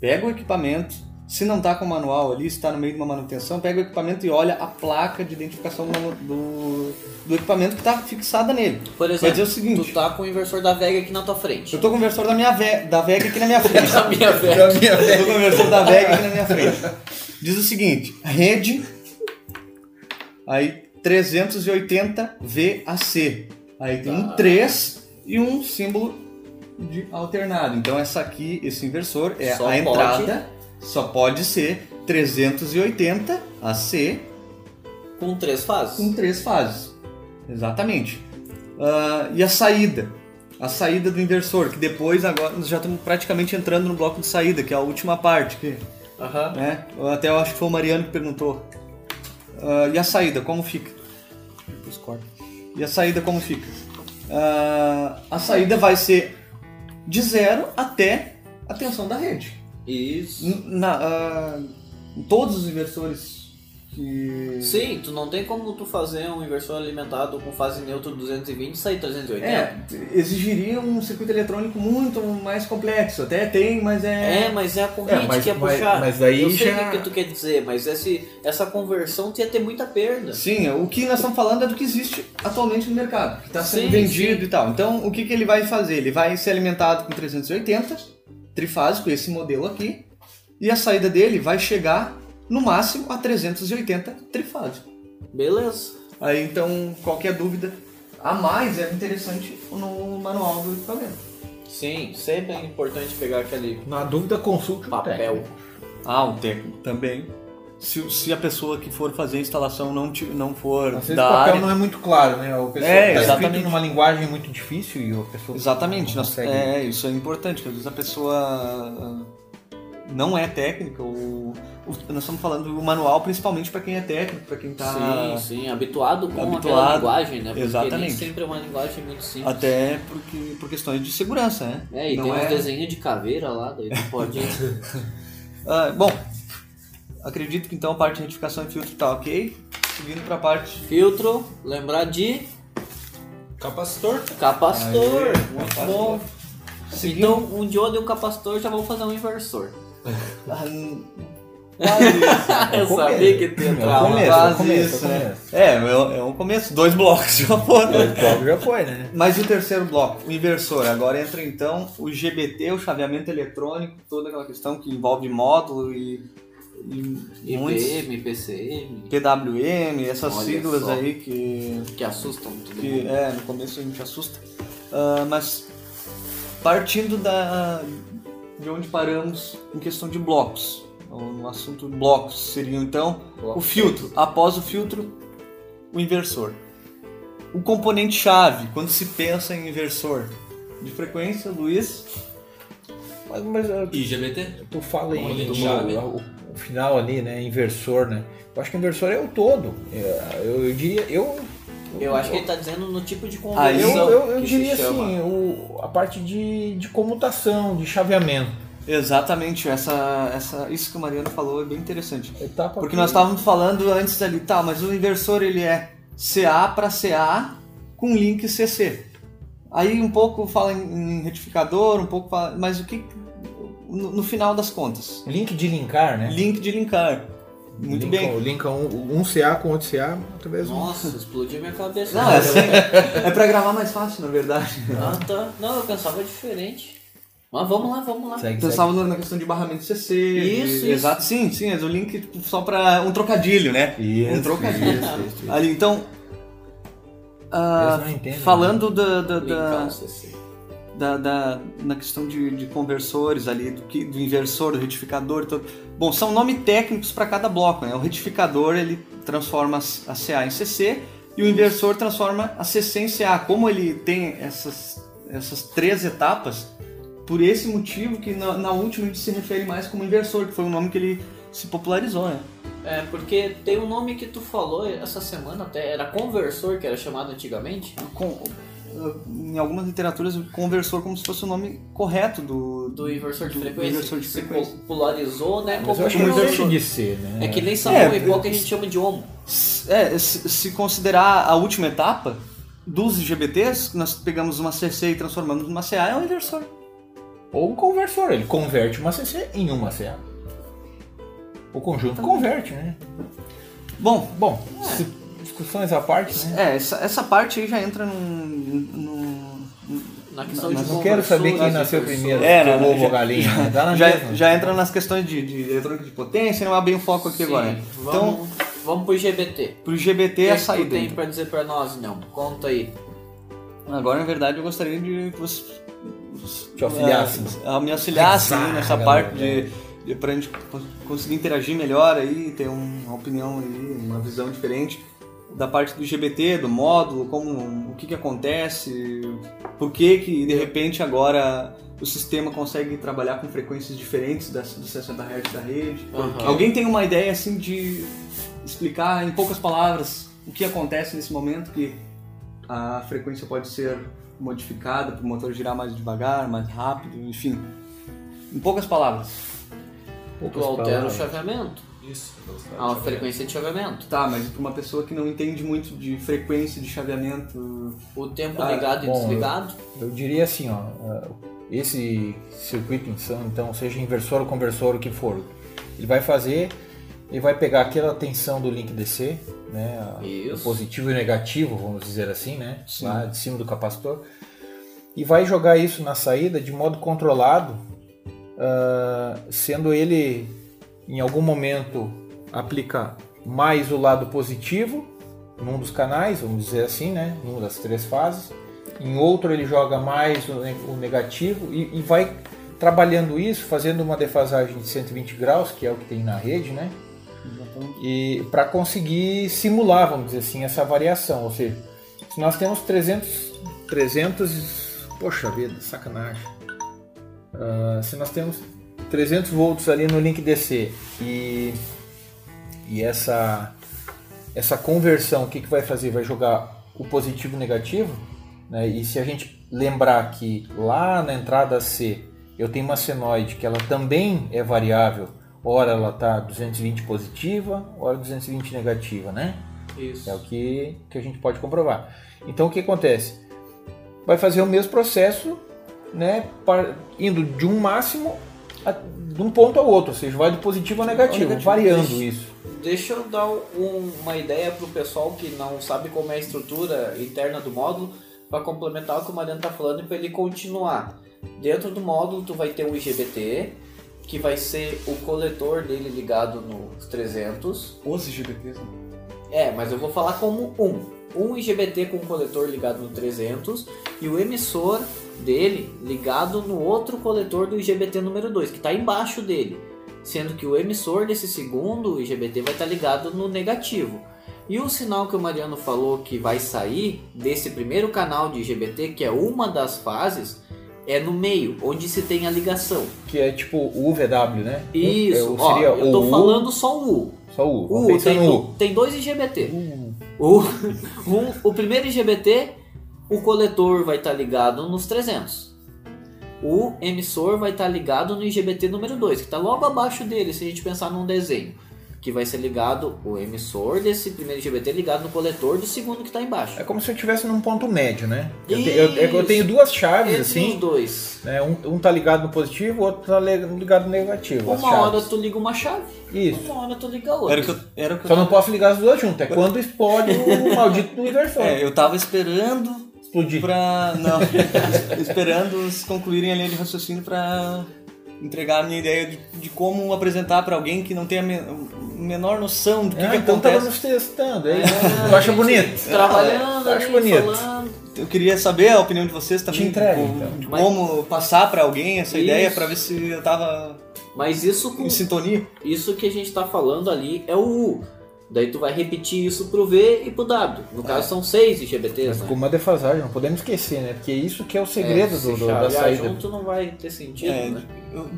Pega o equipamento, se não tá com o manual ali, se está no meio de uma manutenção, pega o equipamento e olha a placa de identificação do, do, equipamento que está fixada nele. Por Vai exemplo, dizer o seguinte, tu tá com o inversor da Vega aqui na tua frente. eu tô com o inversor da minha ve da Vega aqui na minha frente. <laughs> A <laughs> minha Vega. Eu tô com o inversor da Vega aqui na minha frente. Diz o seguinte, rede, aí 380 VAC. Aí tem um 3 e um símbolo de alternado. Então essa aqui, esse inversor é Só a entrada, só pode ser 380 AC Com três fases. com três fases. Exatamente. Ah, e a saída? A saída do inversor, que depois agora nós já estamos praticamente entrando no bloco de saída, que é a última parte, que, né? Até eu acho que foi o Mariano que perguntou. Ah, e a saída, como fica? Depois corta. E a saída como fica? Ah, a saída vai ser de zero até a tensão da rede. Isso. Na, em todos os inversores que Sim, tu não tem como tu fazer um inversor alimentado com fase neutra 220 e sair 380. É, exigiria um circuito eletrônico muito mais complexo. Até tem, mas é. É, mas é a corrente É, mas- que ia mas- puxar. mas daí Eu sei já- o que tu quer dizer, mas esse, essa conversão ia ter muita perda. Sim, o que nós estamos falando é do que existe atualmente no mercado, que está sendo Sim, vendido sim. e tal. Então, o que, que ele vai fazer? Ele vai ser alimentado com 380, trifásico, esse modelo aqui, e a saída dele vai chegar no máximo a 380 trifásico. Beleza. Aí, então, qualquer dúvida a mais é interessante no manual do equipamento. Sim, sempre é importante pegar aquele Na dúvida, consulte o papel. técnico. Ah, um técnico também. Se, se a pessoa que for fazer a instalação não, te, não for Às vezes da o papel área... não é muito claro, né? O pessoal É, tá exatamente. escrito numa linguagem muito difícil e a pessoa Exatamente, não consegue. é, isso é importante, às vezes a pessoa ah, não é técnica, ou, o- nós estamos falando do manual principalmente para quem é técnico, para quem está Sim, sim, habituado com aquela Habituado. linguagem, né? Porque Exatamente. nem sempre é uma linguagem muito simples. até porque, por questões de segurança, né? É, e não tem é... uns desenhos de caveira lá, daí tu pode. <laughs> Ah, bom, acredito que então a parte de retificação e filtro tá ok. Seguindo para a parte Filtro, lembrar de Capacitor. capacitor. Aê, Muito capacitor. bom. Seguindo- Então, um diodo e um capacitor já vão fazer um inversor. <laughs> Ah, Quase isso. Eu começo. sabia que tu ia É lá. começo, Quase é o começo, isso, é o né? começo. É, é, é um começo. Dois blocos já foram. Dois blocos já foi, né? Mas e o terceiro bloco, o inversor. Agora entra então o GBT, o chaveamento eletrônico, toda aquela questão que envolve módulo e, IPM, PCM, PWM, essas Olha siglas só. aí que, que assustam todo que mundo. é, no começo a gente assusta. Ah, mas partindo da, de onde paramos em questão de blocos, no assunto blocos, seriam então o filtro. Após o filtro, o inversor. O componente-chave, quando se pensa em inversor. De frequência, Luiz. Mas, mas uh, IGBT? tu fala em Componente do- chave. o, o final ali, né? Inversor, né? Eu acho que o inversor é o todo. É, Eu, eu diria, eu. Eu acho que ele tá dizendo no tipo de Eu, conversão eu, eu que diria se chama. assim, o, a parte de, de comutação, de chaveamento. Exatamente, essa, essa, isso que o Mariano falou é bem interessante. Etapa Porque que- nós estávamos falando antes ali, tá, mas o inversor ele é CA para CA com link CC. Aí um pouco fala em, em retificador, um pouco fala, mas o que no, no final das contas, Link de linkar, né? link de linkar. Muito Linka- bem. Linka um, um CA com outro CA, talvez um. Nossa, explodiu minha cabeça. Não, é, assim, é para gravar mais fácil, na verdade. Ah, tá. Não, eu pensava diferente. Mas vamos lá, vamos lá. Segue, Pensava na questão de barramento CC. Isso, de- isso. Exato, sim, sim, mas o link tipo, só para um trocadilho, né? Isso, um trocadilho. isso, isso, isso. Ali, então, entendem, falando da, da, Linkar da, o CC. Da- da- na questão de, de conversores ali, do, que- do inversor, do retificador tudo. Bom, são nomes técnicos para cada bloco, né? O retificador ele transforma a CA em CC e o inversor transforma a CC em CA. Como ele tem essas, essas três etapas, por esse motivo que na, na última a gente se refere mais como inversor, que foi o nome que ele se popularizou, né? É, porque tem um nome que tu falou essa semana até, era conversor, que era chamado antigamente. Em algumas literaturas, conversor como se fosse o nome correto do, Do inversor de do frequência. inversor de que se frequência. popularizou, né? Mas como eu acho que não inversor. deixa de ser, né? É que nem É, Samuel e Hipó que a gente chama de homo. É, se, se considerar a última etapa dos IGBTs, nós pegamos uma CC e transformamos numa CA, é um inversor. Ou um conversor, ele converte uma CC em uma CA. O conjunto converte, né? Bom, Bom, se- discussões à parte, né? é, essa, essa parte aí já entra num. num- Na questão Mas de Não quero saber quem conversores, nasceu primeiro, É, né, o ovo já- ou galinha. né? Já, mesma. já entra nas questões de, de eletrônica de potência, não é bem o foco aqui Sim, agora. Então, Vamos, vamos pro GBT. pro GBT O é que a que tu saída. tem então. pra dizer pra nós, não? Conta aí. Agora, na verdade, eu gostaria de que você. Te auxiliasse. É, me auxiliasse aí Exato, nessa galera, parte de, de pra gente cons- conseguir interagir melhor aí, ter um- uma opinião aí, uma visão diferente da parte do GBT, do módulo, como o que que acontece, por que que de repente agora o sistema consegue trabalhar com frequências diferentes das, dos 60 Hz da rede. Aham. Alguém tem uma ideia assim de explicar em poucas palavras o que acontece nesse momento que a frequência pode ser modificada para o motor girar mais devagar, mais rápido, enfim. Em poucas palavras. Tu Poucas altera o palavras. chaveamento. Isso. A frequência de chaveamento. Tá, mas para uma pessoa que não entende muito de frequência de chaveamento, O tempo Ah, ligado e bom, desligado. Eu diria assim, ó, uh, esse circuito então, então, seja inversor ou conversor, o que for, ele vai fazer, ele vai pegar aquela tensão do link DC, né, Isso. o positivo e o negativo, vamos dizer assim, né, Sim. lá de cima do capacitor, e vai jogar isso na saída de modo controlado, uh, sendo ele em algum momento aplicar mais o lado positivo num dos canais, vamos dizer assim, né, numa das três fases. Em outro ele joga mais o ne- o negativo e, e vai trabalhando isso, fazendo uma defasagem de 120 graus, que é o que tem na rede, né? E para conseguir simular, vamos dizer assim, essa variação. Ou seja, se nós temos 300, 300, e- poxa vida, sacanagem. Ah, se nós temos 300 volts ali no link DC e, e essa, essa conversão, o que, que vai fazer? Vai jogar o positivo e o negativo, né? E se a gente lembrar que lá na entrada C eu tenho uma senoide que ela também é variável, ora ela está 220 positiva, ora 220 negativa, né? Isso. É o que, que a gente pode comprovar. Então o que acontece? Vai fazer o mesmo processo, né, indo de um máximo de um ponto ao outro, ou seja, vai do positivo ao negativo, negativo, variando deixa- isso. Deixa eu dar um- uma ideia pro pessoal que não sabe como é a estrutura interna do módulo, para complementar o que o Mariano tá falando e para ele continuar. Dentro do módulo tu vai ter um IGBT, que vai ser o coletor dele ligado no 300. Os IGBTs. né? É, mas eu vou falar como um. Um IGBT com coletor ligado no 300 e o emissor dele ligado no outro coletor do IGBT número 2, que está embaixo dele. Sendo que o emissor desse segundo IGBT vai estar ligado no negativo. E o sinal que o Mariano falou que vai sair desse primeiro canal de IGBT, que é uma das fases, é no meio, onde se tem a ligação. Que é tipo o UVW, né? Isso, É, ó, eu tô o U, falando só o U. Só o U. O U tem, U. tem dois IGBT. O, <laughs> um- o primeiro IGBT, o coletor vai estar ligado nos 300. O emissor vai estar ligado no IGBT número 2, que está logo abaixo dele, se a gente pensar num desenho. Que vai ser ligado o emissor desse primeiro IGBT ligado no coletor do segundo que está embaixo. É como se eu estivesse num ponto médio, né? Eu, te- eu- eu tenho duas chaves, Entre assim, os dois. né? Um, um tá ligado no positivo, o outro tá ligado no negativo. Uma hora tu liga uma chave, Isso. uma hora tu liga a outra. Era o que eu, era que eu Só não posso ligar as duas juntas. É quando explode o <laughs> maldito do inversor. É, eu tava esperando Explodir. pra. Não. <laughs> esperando concluírem a linha de raciocínio pra entregar a minha ideia de, de como apresentar pra alguém que não tem a me- menor noção do que, Ah, que então acontece. tava nos testando. Aí, É, tu acha a gente bonito? <laughs> Trabalhando, Eu acho bonito. falando. Eu queria saber a opinião de vocês também. Te entrego, de, então. de Mas- como passar pra alguém essa ideia Isso. pra ver se eu tava Mas isso com em sintonia. Isso que a gente tá falando ali é o U. Daí tu vai repetir isso pro V e pro W. No caso são seis IGBTs, Ficou né? uma defasagem, não podemos esquecer, né? Porque isso que é o segredo É, do, se do- da saída. junto não vai ter sentido, É, né?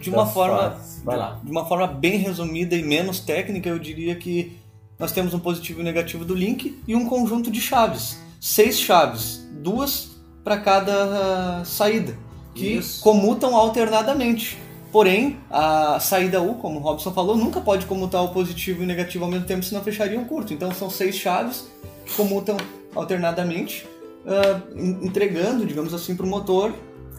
de uma das forma lá. de uma forma bem resumida e menos técnica, eu diria que nós temos um positivo e um negativo do link e um conjunto de chaves. Seis chaves, duas para cada ah, saída, que Isso. comutam alternadamente. Porém, a saída U, como o Robson falou, nunca pode comutar o positivo e o negativo ao mesmo tempo, senão fecharia um curto. Então são seis chaves que comutam alternadamente, en- entregando, digamos assim, para o motor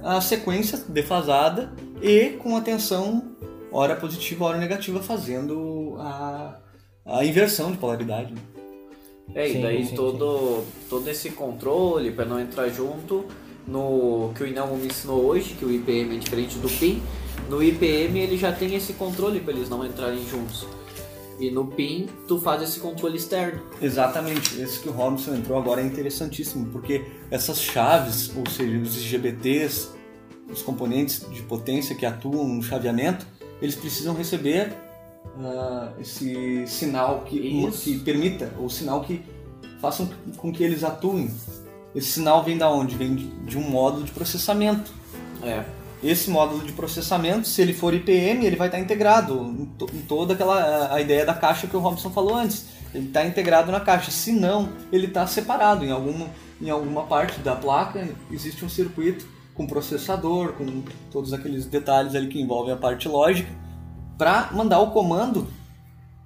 a sequência defasada e com a tensão hora positiva, hora negativa, fazendo a, a inversão de polaridade. né? É, e Sim, daí sim, todo, todo esse controle para não entrar junto no que o Inelmo me ensinou hoje, que o IPM é diferente do PIN. No IPM ele já tem esse controle para eles não entrarem juntos. E no PIN tu faz esse controle externo. Exatamente, esse que o Robson entrou agora é interessantíssimo, porque essas chaves, ou seja, os IGBTs, os componentes de potência que atuam no chaveamento, eles precisam receber ah, esse sinal que, Isso. que permita, ou sinal que façam com que eles atuem. Esse sinal vem da onde? Vem de, um módulo de processamento. É. Esse módulo de processamento, se ele for IPM, ele vai estar integrado em, to- em toda aquela a ideia da caixa que o Robson falou antes. Ele está integrado na caixa. Se não, ele está separado em alguma em alguma parte da placa. Existe um circuito com processador, com todos aqueles detalhes ali que envolvem a parte lógica, para mandar o comando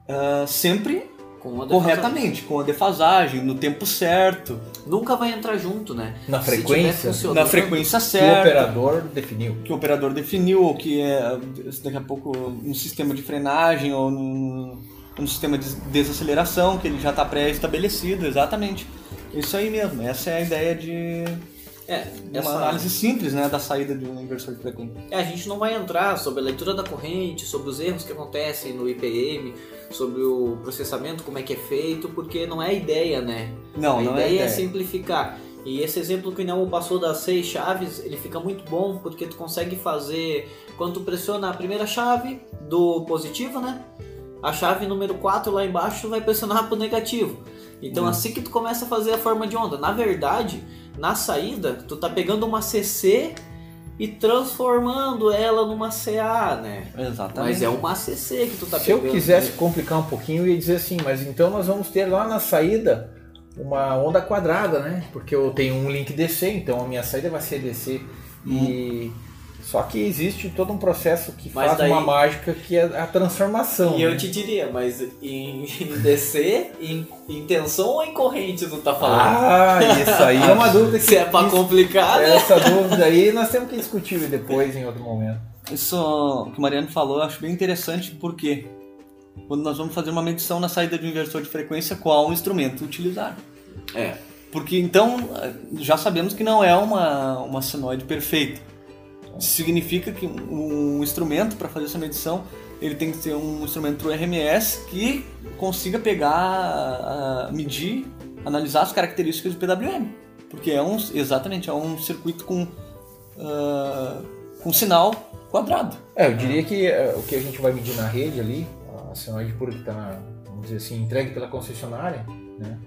ah, sempre Com corretamente, com a defasagem, no tempo certo, Nunca vai entrar junto, né? Na Se frequência? na frequência Que o certa. operador definiu. que o operador definiu, ou que é daqui a pouco no sistema de frenagem ou no, no sistema de desaceleração, que ele já está pré-estabelecido, exatamente. Isso aí mesmo, essa é a ideia de É, de uma essa- análise simples né, da saída de um inversor de frequência. É, a gente não vai entrar sobre a leitura da corrente, sobre os erros que acontecem no IPM, sobre o processamento, como é que é feito, porque não é a ideia, né? Não, a não ideia é a ideia. simplificar. E esse exemplo que o Inelmo passou das seis chaves, ele fica muito bom porque tu consegue fazer quando tu pressiona a primeira chave do positivo, né? A chave número 4 lá embaixo tu vai pressionar pro negativo. Então Hum. assim que tu começa a fazer a forma de onda. Na verdade, na saída, tu tá pegando uma CC e transformando ela numa CA, né? Exatamente. Mas é uma CC que tu tá Se eu pegando. quisesse complicar um pouquinho, eu ia dizer assim, mas então nós vamos ter lá na saída uma onda quadrada, né? Porque eu tenho um link DC, então a minha saída vai ser DC. E só que existe todo um processo que Mas faz daí- uma mágica que é a transformação. E eu né? te diria, mas em, em DC, em, em tensão ou em corrente tu tá falando? Ah, isso aí <laughs> é uma dúvida que Se é pra isso- complicar, né? essa dúvida aí nós temos que discutir depois em outro momento. isso que o Mariano falou eu acho bem interessante porque quando nós vamos fazer uma medição na saída de um inversor de frequência, qual instrumento utilizar? É. Porque então já sabemos que não é uma, uma senoide perfeita. Significa que um instrumento para fazer essa medição ele tem que ser um instrumento RMS que consiga pegar, medir, analisar as características do PWM. Porque é um, exatamente, é um circuito com, com sinal quadrado. É, eu diria que eh, o que a gente vai medir na rede ali, a senoide pura que está, vamos dizer assim, entregue pela concessionária, né?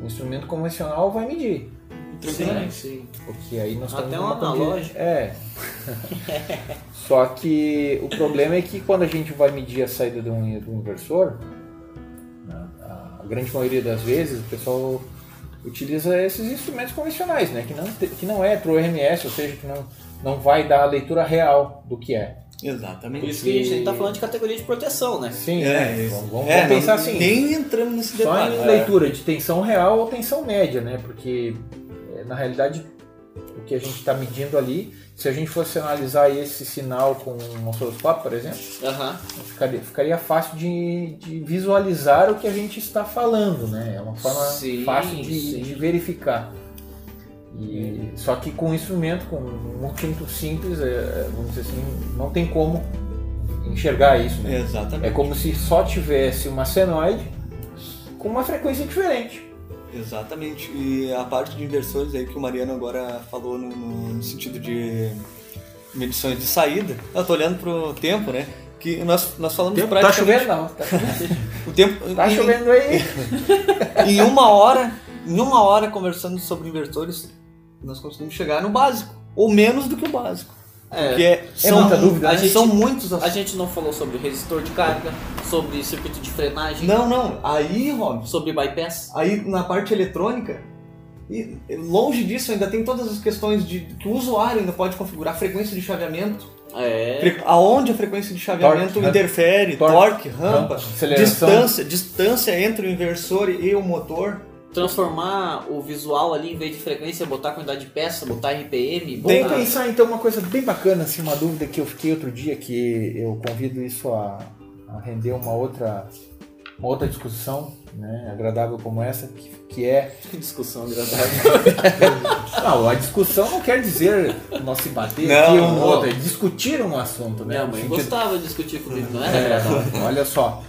O instrumento convencional vai medir. Sim, sim. Porque aí nós Até um condi- analógico. É. <laughs> Só que o problema é que quando a gente vai medir a saída de um, de um inversor, né, a grande maioria das vezes o pessoal utiliza esses instrumentos convencionais, né? Que não, que não é pro RMS, ou seja, que não, não vai dar a leitura real do que é. Por Exatamente. isso que a gente tá falando de categoria de proteção, né? Sim, É, né? Vamos, vamos- É, vamos pensar assim. Nem entramos nesse Só detalhe. em leitura de tensão real ou tensão média, né? Porque na realidade o que a gente está medindo ali, se a gente fosse analisar esse sinal com um osciloscópio, por exemplo, Aham. ficaria, ficaria fácil de, de visualizar o que a gente está falando, né? É uma forma Sim, fácil de, de verificar. E, só que com um instrumento, com um multímetro simples, é, vamos dizer assim, não tem como enxergar isso, né? Exatamente. É como se só tivesse uma senoide com uma frequência diferente. Exatamente. E a parte de inversores aí que o Mariano agora falou no, no sentido de medições de saída, eu tô olhando pro tempo, né? Que nós, nós falamos Tá praticamente- chovendo não, tá chovendo. <laughs> O tempo, Tá em, chovendo aí. <laughs> em uma hora, em uma hora conversando sobre inversores, nós conseguimos chegar no básico. Ou menos do que o básico. É. Porque são, muita dúvida, a né? gente- são muitos A assuntos. gente não falou sobre resistor de carga, sobre circuito de frenagem, Não, não. Aí, Robson, sobre bypass. Aí na parte eletrônica, e longe disso ainda tem todas as questões de que o usuário ainda pode configurar frequência de chaveamento, É. aonde a frequência de chaveamento Torque, interfere, torque, torque, rampa, distância, distância entre o inversor e o motor. Transformar o visual ali, em vez de frequência, botar quantidade de peça, botar RPM, botar... pensar então uma coisa bem bacana, assim, uma dúvida que eu fiquei outro dia, que eu convido isso a, a render uma outra, uma outra discussão, né, agradável como essa, que, que é Que <laughs> discussão agradável. <laughs> Não, a discussão não quer dizer nós se bater Não, aqui um não. outro, é discutir um assunto, né? Minha mãe sentido- gostava de discutir comigo, não era É, agradável. olha só.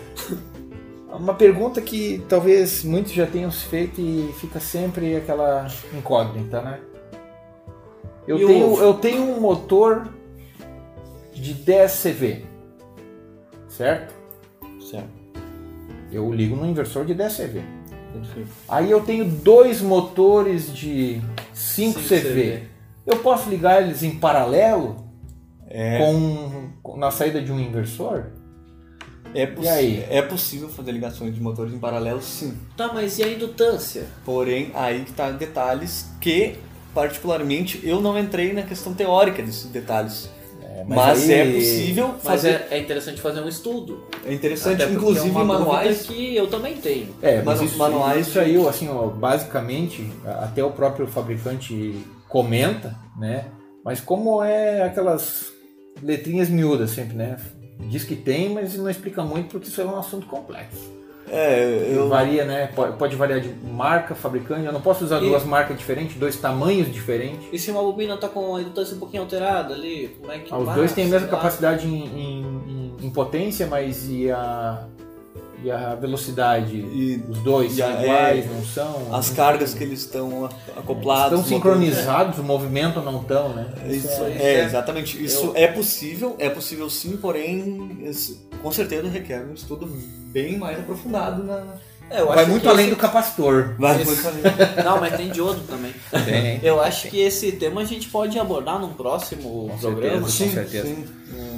Uma pergunta que talvez muitos já tenham se feito e fica sempre aquela incógnita, né? Eu, E tenho, ovo? eu tenho um motor de 10 CV, certo? Certo. Eu ligo no inversor de 10 CV. Aí eu tenho dois motores de 5 5 CV. CV. Eu posso ligar eles em paralelo É, com, com- na saída de um inversor? É, possi- E aí? é possível fazer ligações de motores em paralelo, sim. Tá, mas e a indutância? Porém, aí que tá detalhes que, particularmente, eu não entrei na questão teórica desses detalhes. É, Mas, aí- é possível Mas fazer. é, é interessante fazer um estudo. É, interessante, inclusive é uma manuais. que eu também tenho. É, mas Manu- isso, manuais isso aí, assim, ó, basicamente, até o próprio fabricante comenta, né? Mas como é aquelas letrinhas miúdas sempre, né? Diz que tem, mas não explica muito porque isso é um assunto complexo. É, eu. Varia, né? Pode, pode variar de marca, fabricante. Eu não posso usar E- duas marcas diferentes, dois tamanhos diferentes. E se uma bobina tá com a indutância um pouquinho alterada ali, como é que Ah, os dois têm a mesma capacidade em, em- em- em potência, mas e a, e a velocidade? E Os dois e a- são iguais, é, não são? as Não cargas que eles estão acoplados. Estão sincronizados, o movimento não estão, né? Isso, aí. é, exatamente. Isso é possível, é possível sim, porém, com certeza requer um estudo bem mais aprofundado na. É, eu Vai acho muito que além esse- do capacitor. Vai Esse- muito além. <laughs> Não, mas tem diodo também. Tem. Eu acho que esse tema a gente pode abordar num próximo Com programa, certeza. Com certeza. sim.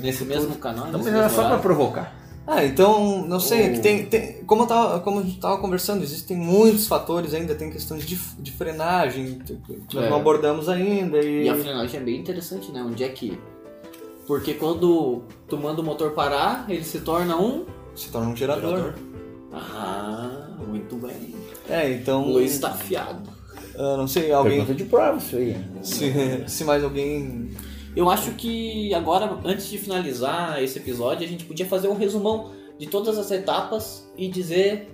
nesse mesmo canal. Então, nesse mas era só para provocar. Ah, então, não sei, O- que tem, tem, como, eu tava, como a gente estava conversando, existem muitos fatores ainda, tem questões de, de frenagem que nós É. não abordamos ainda. E, E a frenagem é bem interessante, né? Onde é que. Porque quando tu manda o motor parar, ele se torna um. se torna um gerador. Ah, muito bem. É, então. O Luiz está afiado. ah, não sei, alguém. Pergunta de prova isso aí. Se, <laughs> se mais alguém Eu acho que agora, antes de finalizar esse episódio, a gente podia fazer um resumão de todas as etapas e dizer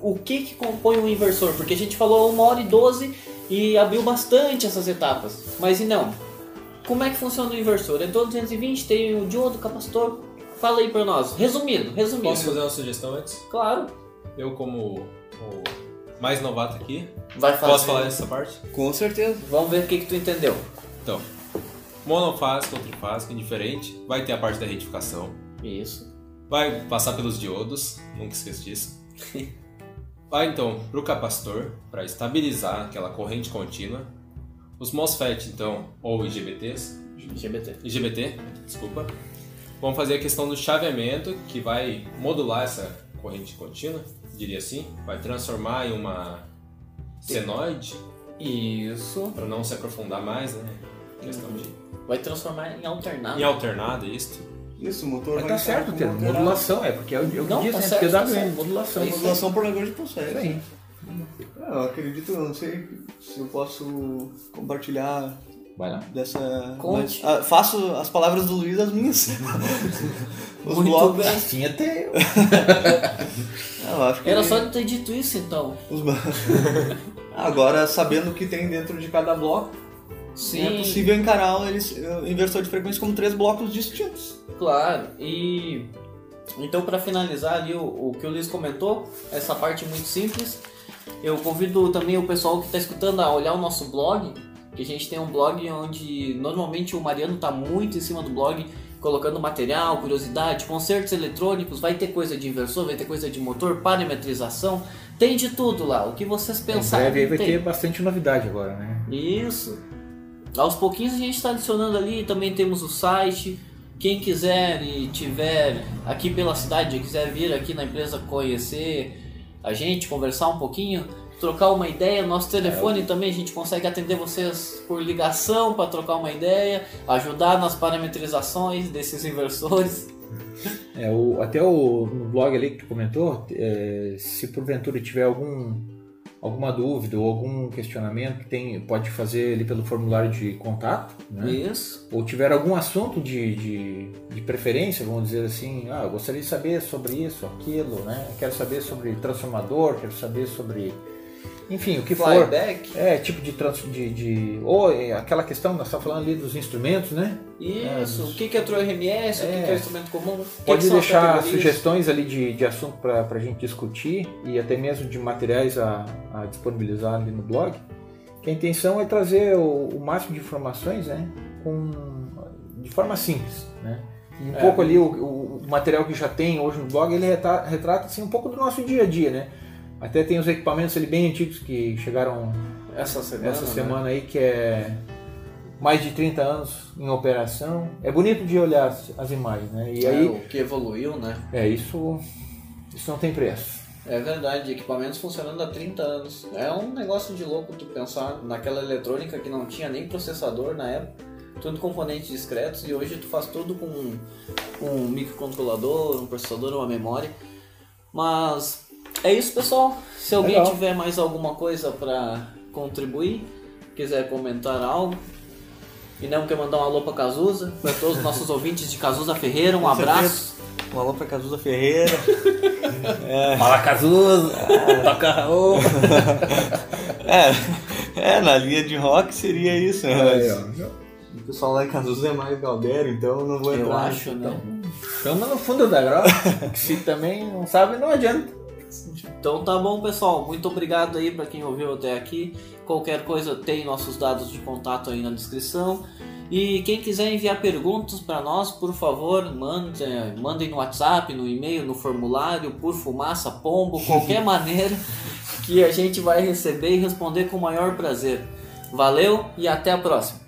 o, o que, que compõe um inversor. Porque a gente falou uma hora e doze e abriu bastante essas etapas. Mas e não? Como é que funciona o inversor? É todo 220, tem o diodo, o capacitor. Fala aí pra nós. Resumido, resumido. Posso fazer uma sugestão antes? Claro. Eu, como o mais novato aqui, Vai fazer. posso falar dessa parte? Com certeza. Vamos ver o que, que tu entendeu. Então, monofásico trifásico, indiferente, vai ter a parte da retificação, Isso. vai passar pelos diodos, nunca esqueça disso. <laughs> Vai então para o capacitor, para estabilizar aquela corrente contínua. Os MOSFET, então, ou IGBTs, GBT. IGBT, desculpa, vão fazer a questão do chaveamento, que vai modular essa corrente contínua, diria assim, vai transformar em uma senoide, Isso. para não se aprofundar mais, né? Questão de. Vai transformar em alternado. Em alternado, isso. Isso, o motor Mas vai tá certo, moderado. Modulação, é, porque é o eu Não, disse tá né? tá PWM, certo. modulação. Modulação por negócio de Isso processo. aí. É, Eu acredito, eu não sei se eu posso compartilhar Vai lá. dessa. Conte. mas, ah, faço as palavras do Luiz as minhas. <laughs> Os Muito blocos. bem. Assim até eu. Eu acho que Era só de ter dito isso então. os <laughs> Agora, sabendo o que tem dentro de cada bloco, Sim, é possível encarar eles, o inversor de frequência como três blocos distintos. claro. E então para finalizar ali o, o que o Luiz comentou, essa parte muito simples, eu convido também o pessoal que está escutando a olhar o nosso blog, que a gente tem um blog onde normalmente o Mariano está muito em cima do blog, colocando material, curiosidade, concertos eletrônicos, vai ter coisa de inversor, vai ter coisa de motor, parametrização, tem de tudo lá. O que vocês Em pensarem. breve aí vai tem. ter bastante novidade agora, né? Isso. Aos pouquinhos a gente está adicionando ali, também temos o site. Quem quiser e tiver aqui pela cidade, quiser vir aqui na empresa conhecer a gente, conversar um pouquinho, trocar uma ideia, nosso telefone também a gente consegue atender vocês por ligação para trocar uma ideia, ajudar nas parametrizações desses inversores. É, o, até o, no blog ali que tu comentou, é, se porventura tiver algum, alguma dúvida ou algum questionamento, tem, pode fazer ali pelo formulário de contato, né? Isso. Ou tiver algum assunto de, de, de preferência, vamos dizer assim, ah, eu gostaria de saber sobre isso, aquilo, né? Quero saber sobre transformador, quero saber sobre. Enfim, o que for. Flyback. É, tipo de, trans, de, de. Ou é, aquela questão, nós estamos falando ali dos instrumentos, né? Isso. O que que é True RMS, o que É. é instrumento comum? Pode deixar sugestões ali de, de assunto para a gente discutir e até mesmo de materiais a, a disponibilizar ali no blog. Que a intenção é trazer o, o máximo de informações né, com, de forma simples. Né? E um É. pouco ali o, o- o material que já tem hoje no blog, ele retrata, retrata assim, um pouco do nosso dia a dia. Né? Até tem os equipamentos ali bem antigos que chegaram Essa semana. essa né? semana aí, que é mais de 30 anos em operação. É bonito de olhar as, as imagens, né? E É, aí, o que evoluiu, né? é, isso, isso não tem preço. É verdade, equipamentos funcionando há 30 anos. É um negócio de louco tu pensar naquela eletrônica que não tinha nem processador na época, tudo componentes discretos e hoje tu faz tudo com um, com um microcontrolador, um processador, uma memória. Mas é isso, pessoal. Se alguém Legal. tiver mais alguma coisa para contribuir, quiser comentar algo, e não quer mandar um alô pra Cazuza, para todos os nossos <laughs> ouvintes de Cazuza Ferreira, um Com certeza. abraço. Um alô pra Cazuza Ferreira. <laughs> Fala Cazuza, toca Raul. <laughs> é, é, na linha de rock seria isso, né? Aí, Mas ó. o pessoal lá em Cazuza é mais Galdério, então eu não vou entrar. Eu acho, então. né? Chama no fundo da grota, se também não sabe, não adianta. Então tá bom, pessoal. Muito obrigado aí para quem ouviu até aqui. Qualquer coisa tem nossos dados de contato aí na descrição. E quem quiser enviar perguntas para nós, por favor, mande, mandem no WhatsApp, no e-mail, no formulário, por fumaça, pombo, qualquer <laughs> maneira que a gente vai receber e responder com o maior prazer. Valeu e até a próxima.